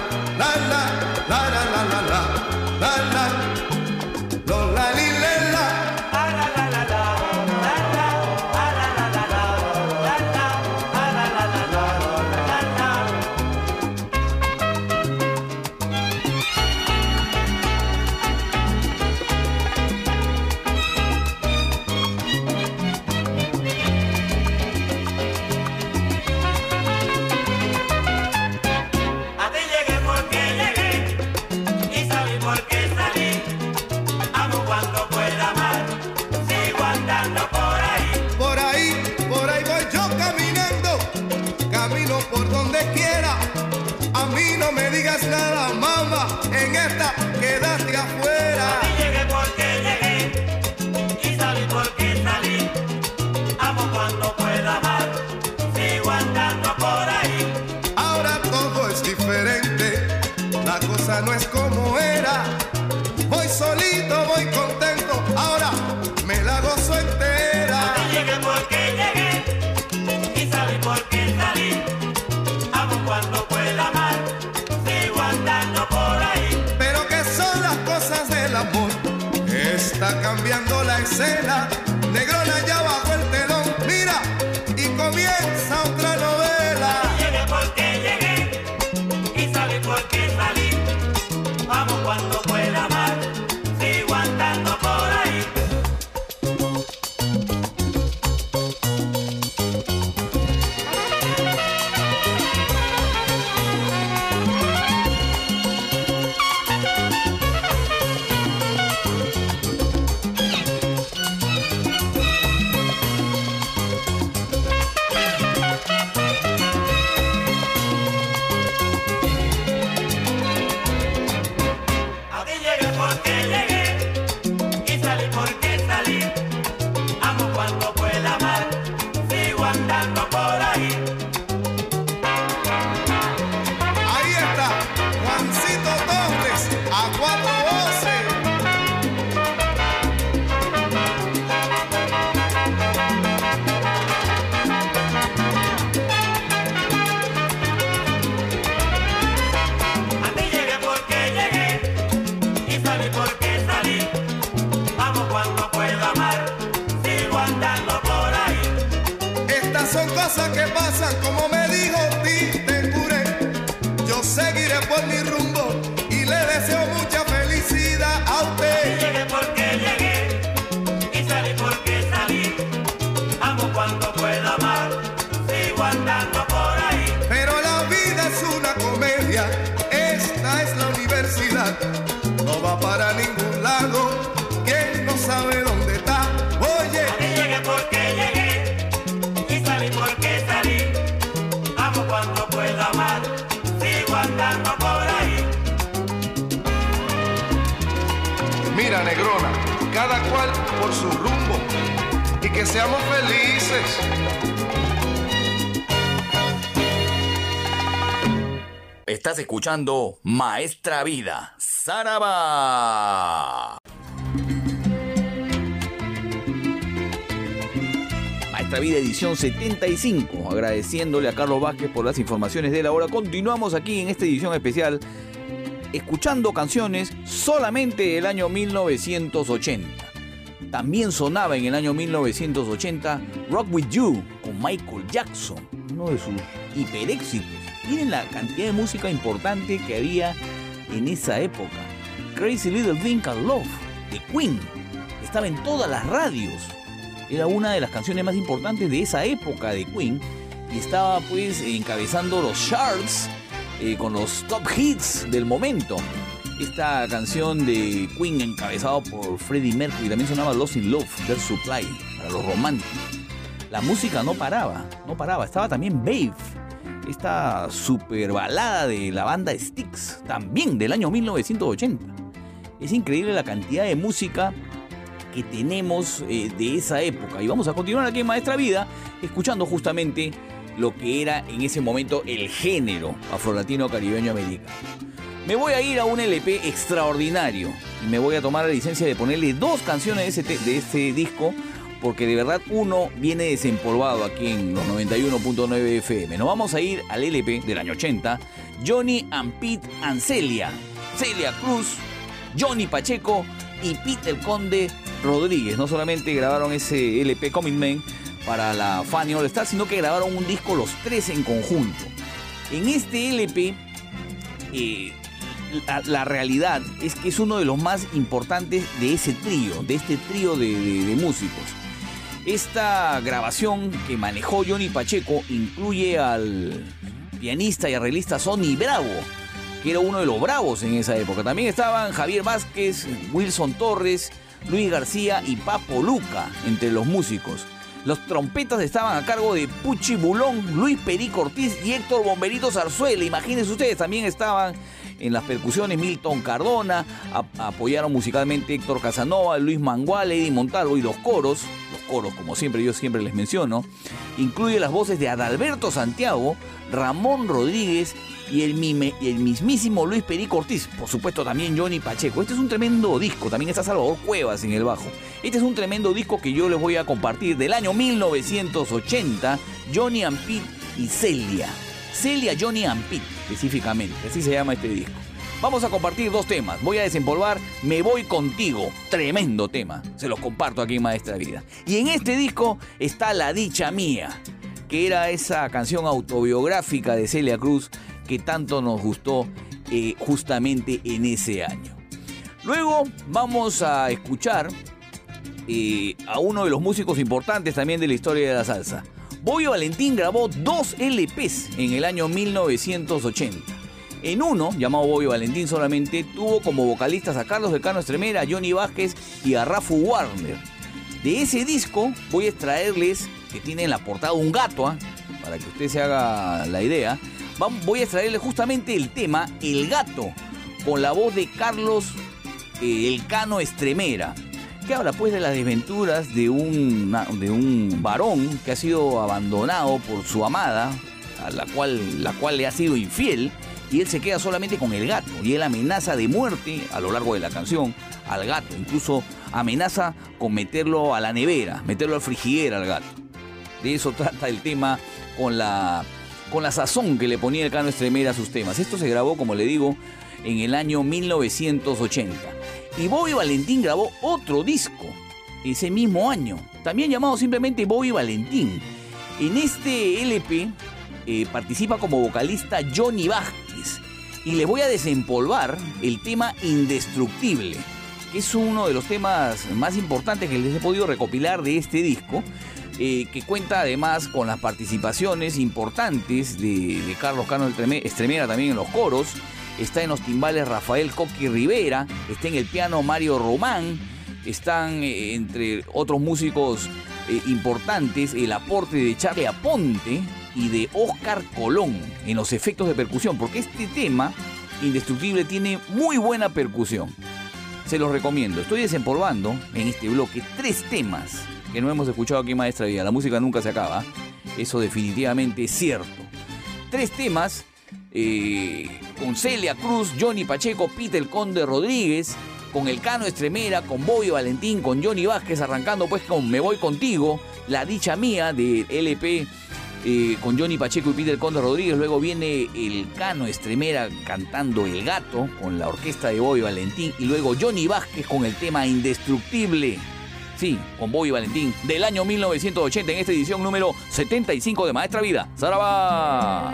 Y que seamos felices. Estás escuchando Maestra Vida, Saraba. Maestra Vida edición 75, agradeciéndole a Carlos Vázquez por las informaciones de la hora. Continuamos aquí en esta edición especial escuchando canciones solamente del año 1980. También sonaba en el año 1980 Rock With You con Michael Jackson, uno de sus hiperéxitos. Miren la cantidad de música importante que había en esa época. Crazy Little Thing Called Love de Queen estaba en todas las radios. Era una de las canciones más importantes de esa época de Queen y estaba pues encabezando los charts eh, con los top hits del momento. Esta canción de Queen encabezado por Freddie Mercury también sonaba Lost in Love, Their Supply, para los románticos. La música no paraba, no paraba. Estaba también Babe, esta super balada de la banda Styx, también del año 1980. Es increíble la cantidad de música que tenemos eh, de esa época. Y vamos a continuar aquí en Maestra Vida, escuchando justamente lo que era en ese momento el género afrolatino caribeño americano. Me voy a ir a un LP extraordinario y me voy a tomar la licencia de ponerle dos canciones de ese, de este disco porque de verdad uno viene desempolvado aquí en los 91.9 FM. Nos vamos a ir al LP del año 80, Johnny and Pete and Celia, Celia Cruz, Johnny Pacheco y Pete el Conde Rodríguez. No solamente grabaron ese LP Coming Man para la Fanny All Star, sino que grabaron un disco los tres en conjunto. En este LP, eh, la, realidad es que es uno de los más importantes de ese trío, de este trío de músicos. Esta grabación que manejó Johnny Pacheco incluye al pianista y arreglista Sonny Bravo, que era uno de los bravos en esa época. También estaban Javier Vázquez, Wilson Torres, Luis García y Papo Luca entre los músicos. Los trompetas estaban a cargo de Puchi Bulón, Luis Perico Ortiz y Héctor Bomberito Zarzuela. Imagínense ustedes, también estaban en las percusiones Milton Cardona, apoyaron musicalmente Héctor Casanova, Luis Mangual, Eddie Montalvo y los coros, los coros como siempre yo siempre les menciono, incluye las voces de Adalberto Santiago, Ramón Rodríguez y el, el mismísimo Luis Perico Ortiz, por supuesto también Johnny Pacheco. Este es un tremendo disco, también está Salvador Cuevas en el bajo. Este es un tremendo disco que yo les voy a compartir del año 1980, Johnny Pete y Celia. Celia Johnny Pete, específicamente, así se llama este disco. Vamos a compartir dos temas. Voy a desempolvar Me Voy Contigo. Tremendo tema. Se los comparto aquí en Maestra Vida. Y en este disco está La Dicha Mía, que era esa canción autobiográfica de Celia Cruz que tanto nos gustó eh, justamente en ese año. Luego vamos a escuchar eh, a uno de los músicos importantes también de la historia de la salsa. Boyo Valentín grabó dos LPs en el año 1980. En uno, llamado Boyo Valentín solamente, tuvo como vocalistas a Carlos de Cano Estremera, a Johnny Vázquez y a Rafu Warner. De ese disco voy a extraerles, que tiene en la portada un gato, ¿eh? para que usted se haga la idea, voy a extraerles justamente el tema El gato, con la voz de Carlos eh, El Cano Estremera que habla pues de las desventuras de un, de un varón que ha sido abandonado por su amada, a la cual, la cual le ha sido infiel, y él se queda solamente con el gato, y él amenaza de muerte a lo largo de la canción al gato, incluso amenaza con meterlo a la nevera, meterlo al frigidera al gato. De eso trata el tema con la, con la sazón que le ponía el Cano Estremera a sus temas. Esto se grabó, como le digo, en el año 1980. Y Bobby Valentín grabó otro disco ese mismo año, también llamado simplemente Bobby Valentín. En este LP eh, participa como vocalista Johnny Vázquez y le voy a desempolvar el tema Indestructible, que es uno de los temas más importantes que les he podido recopilar de este disco. Eh, que cuenta además con las participaciones importantes de, de Carlos Cano Estremera también en los coros, está en los timbales Rafael Coqui Rivera, está en el piano Mario Román, están eh, entre otros músicos eh, importantes el aporte de Charlie Aponte y de Oscar Colón en los efectos de percusión, porque este tema, Indestructible, tiene muy buena percusión. Se los recomiendo. Estoy desempolvando en este bloque tres temas que no hemos escuchado aquí Maestra Vida. La música nunca se acaba. Eso definitivamente es cierto. Tres temas con Celia Cruz, Johnny Pacheco, Peter Conde Rodríguez, con El Cano Estremera, con Bobby Valentín, con Johnny Vázquez, arrancando pues con Me Voy Contigo, La Dicha Mía de LP eh, con Johnny Pacheco y Peter Conde Rodríguez. Luego viene el Cano Estremera cantando El Gato con la orquesta de Bobby Valentín. Y luego Johnny Vázquez con el tema Indestructible. Sí, con Bobby Valentín, del año 1980 en esta edición número 75 de Maestra Vida. ¡Zaraba!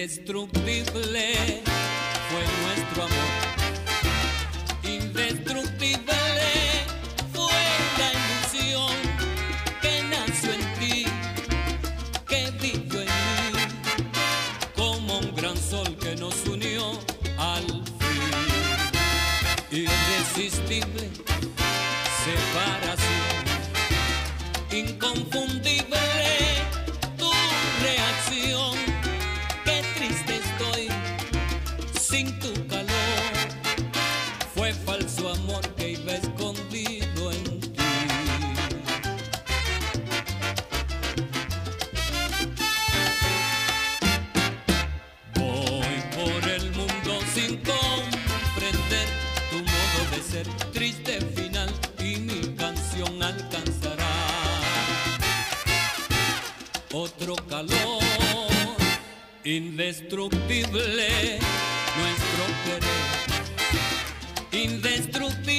Indestructible nuestro querer. Indestructible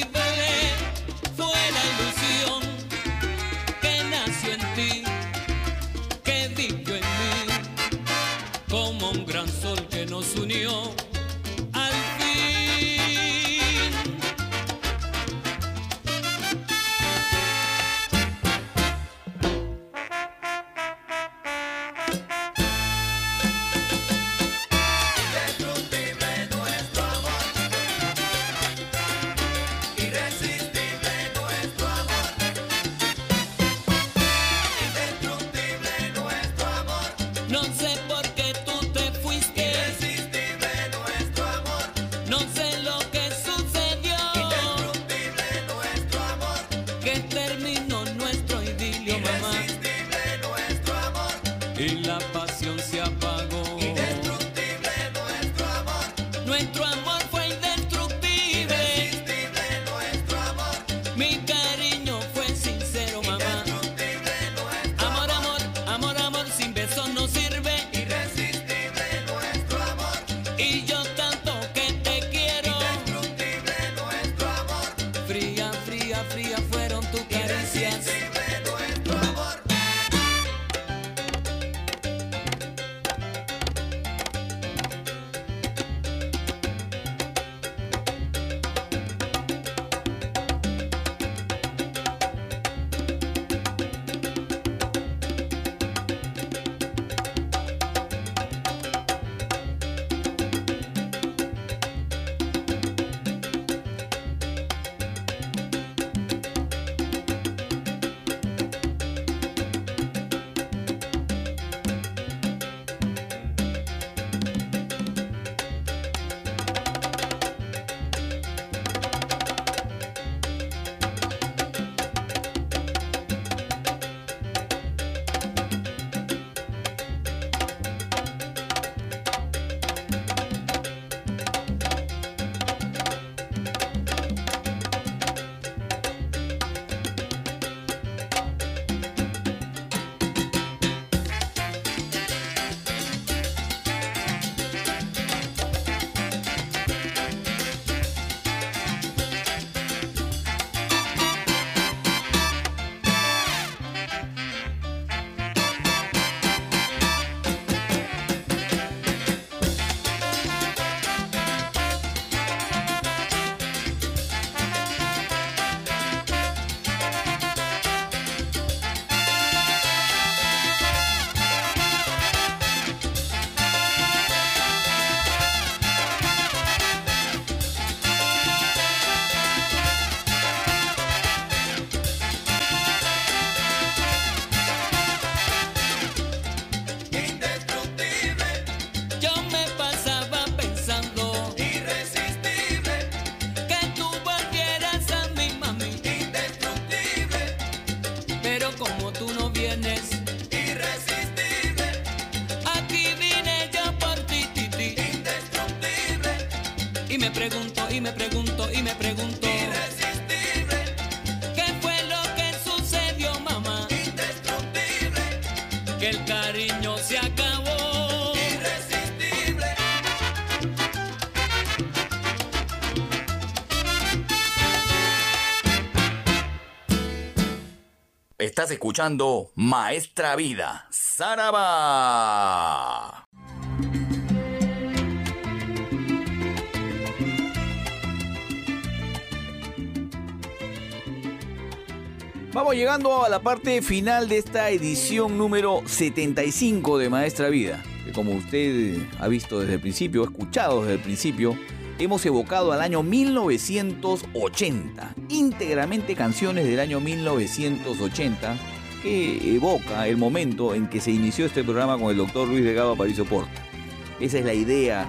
Estás escuchando Maestra Vida, Saraba. Vamos llegando a la parte final de esta edición número 75 de Maestra Vida, que como usted ha visto desde el principio, ha escuchado desde el principio, hemos evocado al año 1980 Íntegramente canciones del año 1980 que evoca el momento en que se inició este programa con el doctor Luis Delgado Aparicio Porta. Esa es la idea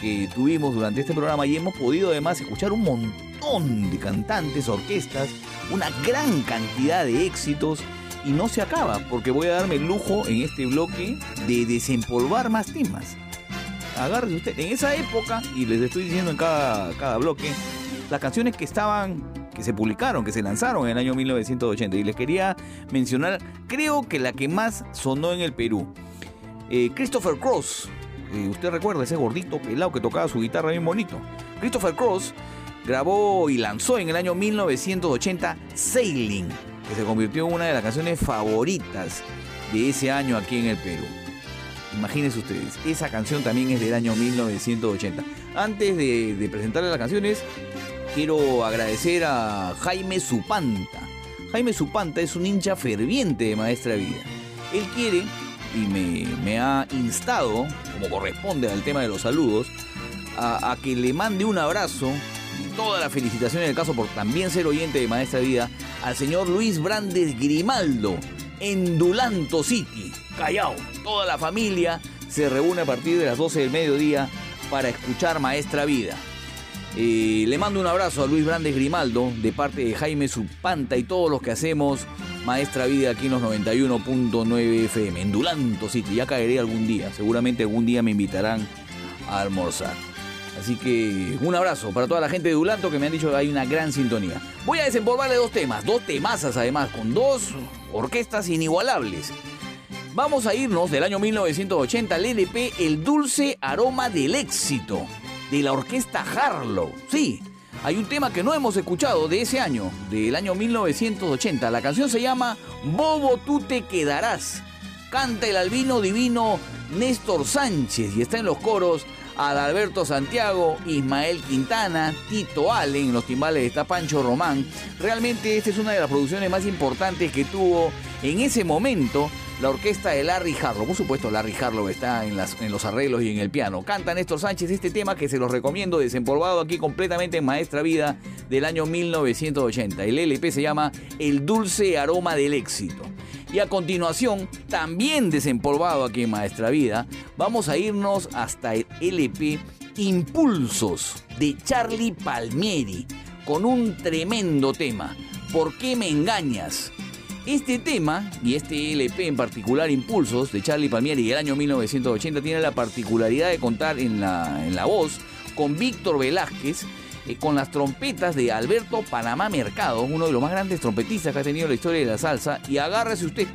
que tuvimos durante este programa y hemos podido además escuchar un montón de cantantes, orquestas, una gran cantidad de éxitos y no se acaba porque voy a darme el lujo en este bloque de desempolvar más temas. Agárrense usted, en esa época, y les estoy diciendo en cada, cada bloque, las canciones que estaban que se publicaron, que se lanzaron en el año 1980. Y les quería mencionar, creo que la que más sonó en el Perú. Eh, Christopher Cross. Eh, usted recuerda ese gordito pelado que tocaba su guitarra bien bonito. Christopher Cross grabó y lanzó en el año 1980 Sailing, que se convirtió en una de las canciones favoritas de ese año aquí en el Perú. Imagínense ustedes, esa canción también es del año 1980. Antes de, de presentarles las canciones, quiero agradecer a Jaime Supanta. Jaime Supanta es un hincha ferviente de Maestra Vida. Él quiere y me, ha instado, como corresponde al tema de los saludos, a, a que le mande un abrazo y todas las felicitaciones del caso por también ser oyente de Maestra Vida al señor Luis Brandes Grimaldo en Dulanto City, Callao. Toda la familia se reúne a partir de las 12 del mediodía para escuchar Maestra Vida. Eh, le mando un abrazo a Luis Brandes Grimaldo de parte de Jaime Supanta y todos los que hacemos Maestra Vida aquí en los 91.9 FM, en Dulanto City. Ya caeré algún día, seguramente algún día me invitarán a almorzar. Así que un abrazo para toda la gente de Dulanto que me han dicho que hay una gran sintonía. Voy a desempolvarle dos temas, dos temazas además, con dos orquestas inigualables. Vamos a irnos del año 1980 al LP El Dulce Aroma del Éxito de la orquesta Harlow. Sí, hay un tema que no hemos escuchado de ese año, del año 1980. La canción se llama Bobo tú te quedarás. Canta el albino divino Néstor Sánchez y está en los coros Adalberto Santiago, Ismael Quintana, Tito Allen, en los timbales está Pancho Román. Realmente esta es una de las producciones más importantes que tuvo en ese momento la orquesta de Larry Harlow. Por supuesto, Larry Harlow está en, los arreglos y en el piano. Canta Néstor Sánchez este tema que se los recomiendo, desempolvado aquí completamente en Maestra Vida del año 1980. El LP se llama El Dulce Aroma del Éxito. Y a continuación, también desempolvado aquí en Maestra Vida, vamos a irnos hasta el LP Impulsos de Charlie Palmieri, con un tremendo tema. ¿Por qué me engañas? Este tema, y este LP en particular, Impulsos, de Charlie Palmieri del año 1980, tiene la particularidad de contar en la, en la voz con Víctor Velázquez, eh, con las trompetas de Alberto Panamá Mercado, uno de los más grandes trompetistas que ha tenido la historia de la salsa, y agárrese usted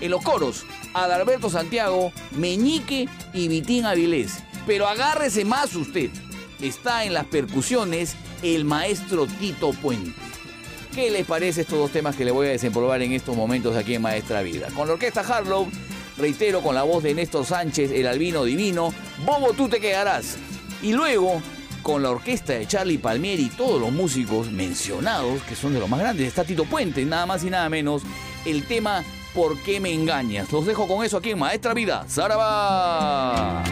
en los coros, Adalberto Santiago, Meñique y Vitín Avilés. Pero agárrese más usted, está en las percusiones el maestro Tito Puente. ¿Qué les parece estos dos temas que le voy a desempolvar en estos momentos aquí en Maestra Vida? Con la orquesta Harlow, reitero, con la voz de Néstor Sánchez, el albino divino, Bobo tú te quedarás. Y luego, con la orquesta de Charlie Palmieri y todos los músicos mencionados, que son de los más grandes, está Tito Puente, nada más y nada menos, el tema ¿Por qué me engañas? Los dejo con eso aquí en Maestra Vida. ¡Zaraba!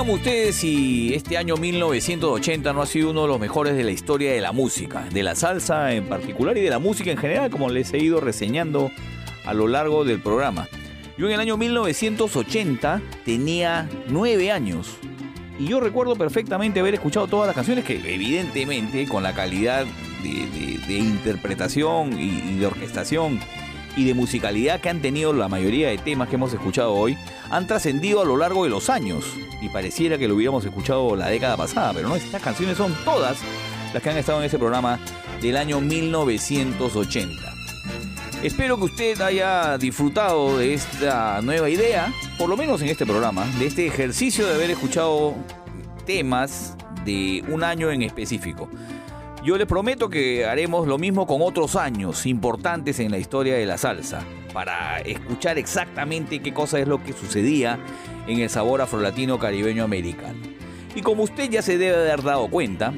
Díganme ustedes si este año 1980 no ha sido uno de los mejores de la historia de la música, de la salsa en particular y de la música en general, como les he ido reseñando a lo largo del programa. Yo en el año 1980 tenía nueve años y yo recuerdo perfectamente haber escuchado todas las canciones que evidentemente con la calidad de, interpretación y de orquestación y de musicalidad que han tenido la mayoría de temas que hemos escuchado hoy han trascendido a lo largo de los años y pareciera que lo hubiéramos escuchado la década pasada, pero no, estas canciones son todas las que han estado en ese programa del año 1980. Espero que usted haya disfrutado de esta nueva idea, por lo menos en este programa, de este ejercicio de haber escuchado temas de un año en específico. Yo les prometo que haremos lo mismo con otros años importantes en la historia de la salsa, para escuchar exactamente qué cosa es lo que sucedía en el sabor afrolatino caribeño americano. Y como usted ya se debe haber dado cuenta,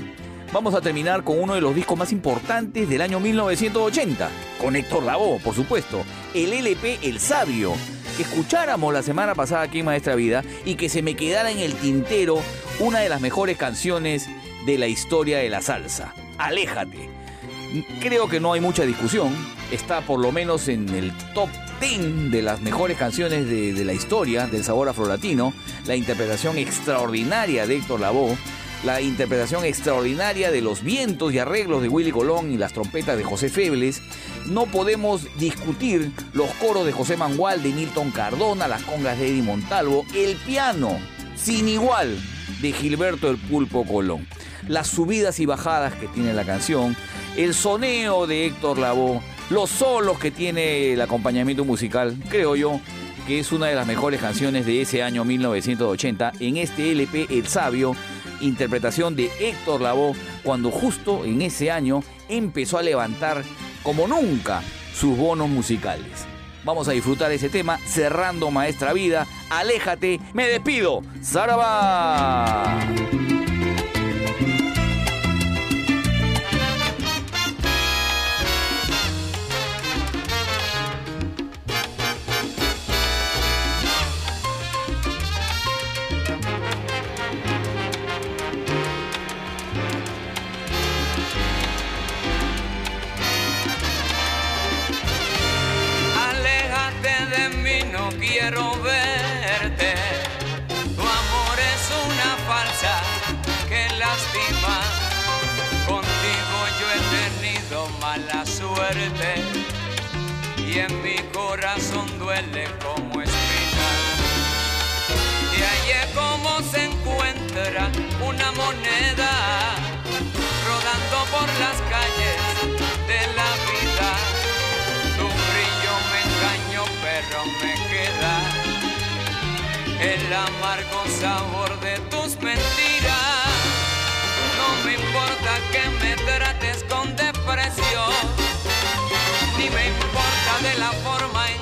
vamos a terminar con uno de los discos más importantes del año 1980, con Héctor Lavoe, por supuesto, el LP El Sabio, que escucháramos la semana pasada aquí en Maestra Vida y que se me quedara en el tintero una de las mejores canciones de la historia de la salsa. Aléjate. Creo que no hay mucha discusión. Está por lo menos en el top 10 de las mejores canciones de, la historia del sabor afrolatino. La interpretación extraordinaria de Héctor Lavoe. La interpretación extraordinaria de los vientos y arreglos de Willy Colón y las trompetas de José Febles. No podemos discutir los coros de José Mangual, de Milton Cardona, las congas de Eddie Montalvo, el piano sin igual de Gilberto el Pulpo Colón. Las subidas y bajadas que tiene la canción, el soneo de Héctor Lavoe, los solos que tiene el acompañamiento musical, creo yo que es una de las mejores canciones de ese año 1980 en este LP El Sabio, interpretación de Héctor Lavoe cuando justo en ese año empezó a levantar como nunca sus bonos musicales. Vamos a disfrutar ese tema cerrando Maestra Vida. Aléjate, me despido. ¡Zaraba! Mí, el amargo sabor de tus mentiras. No me importa que me trates con desprecio, ni me importa de la forma en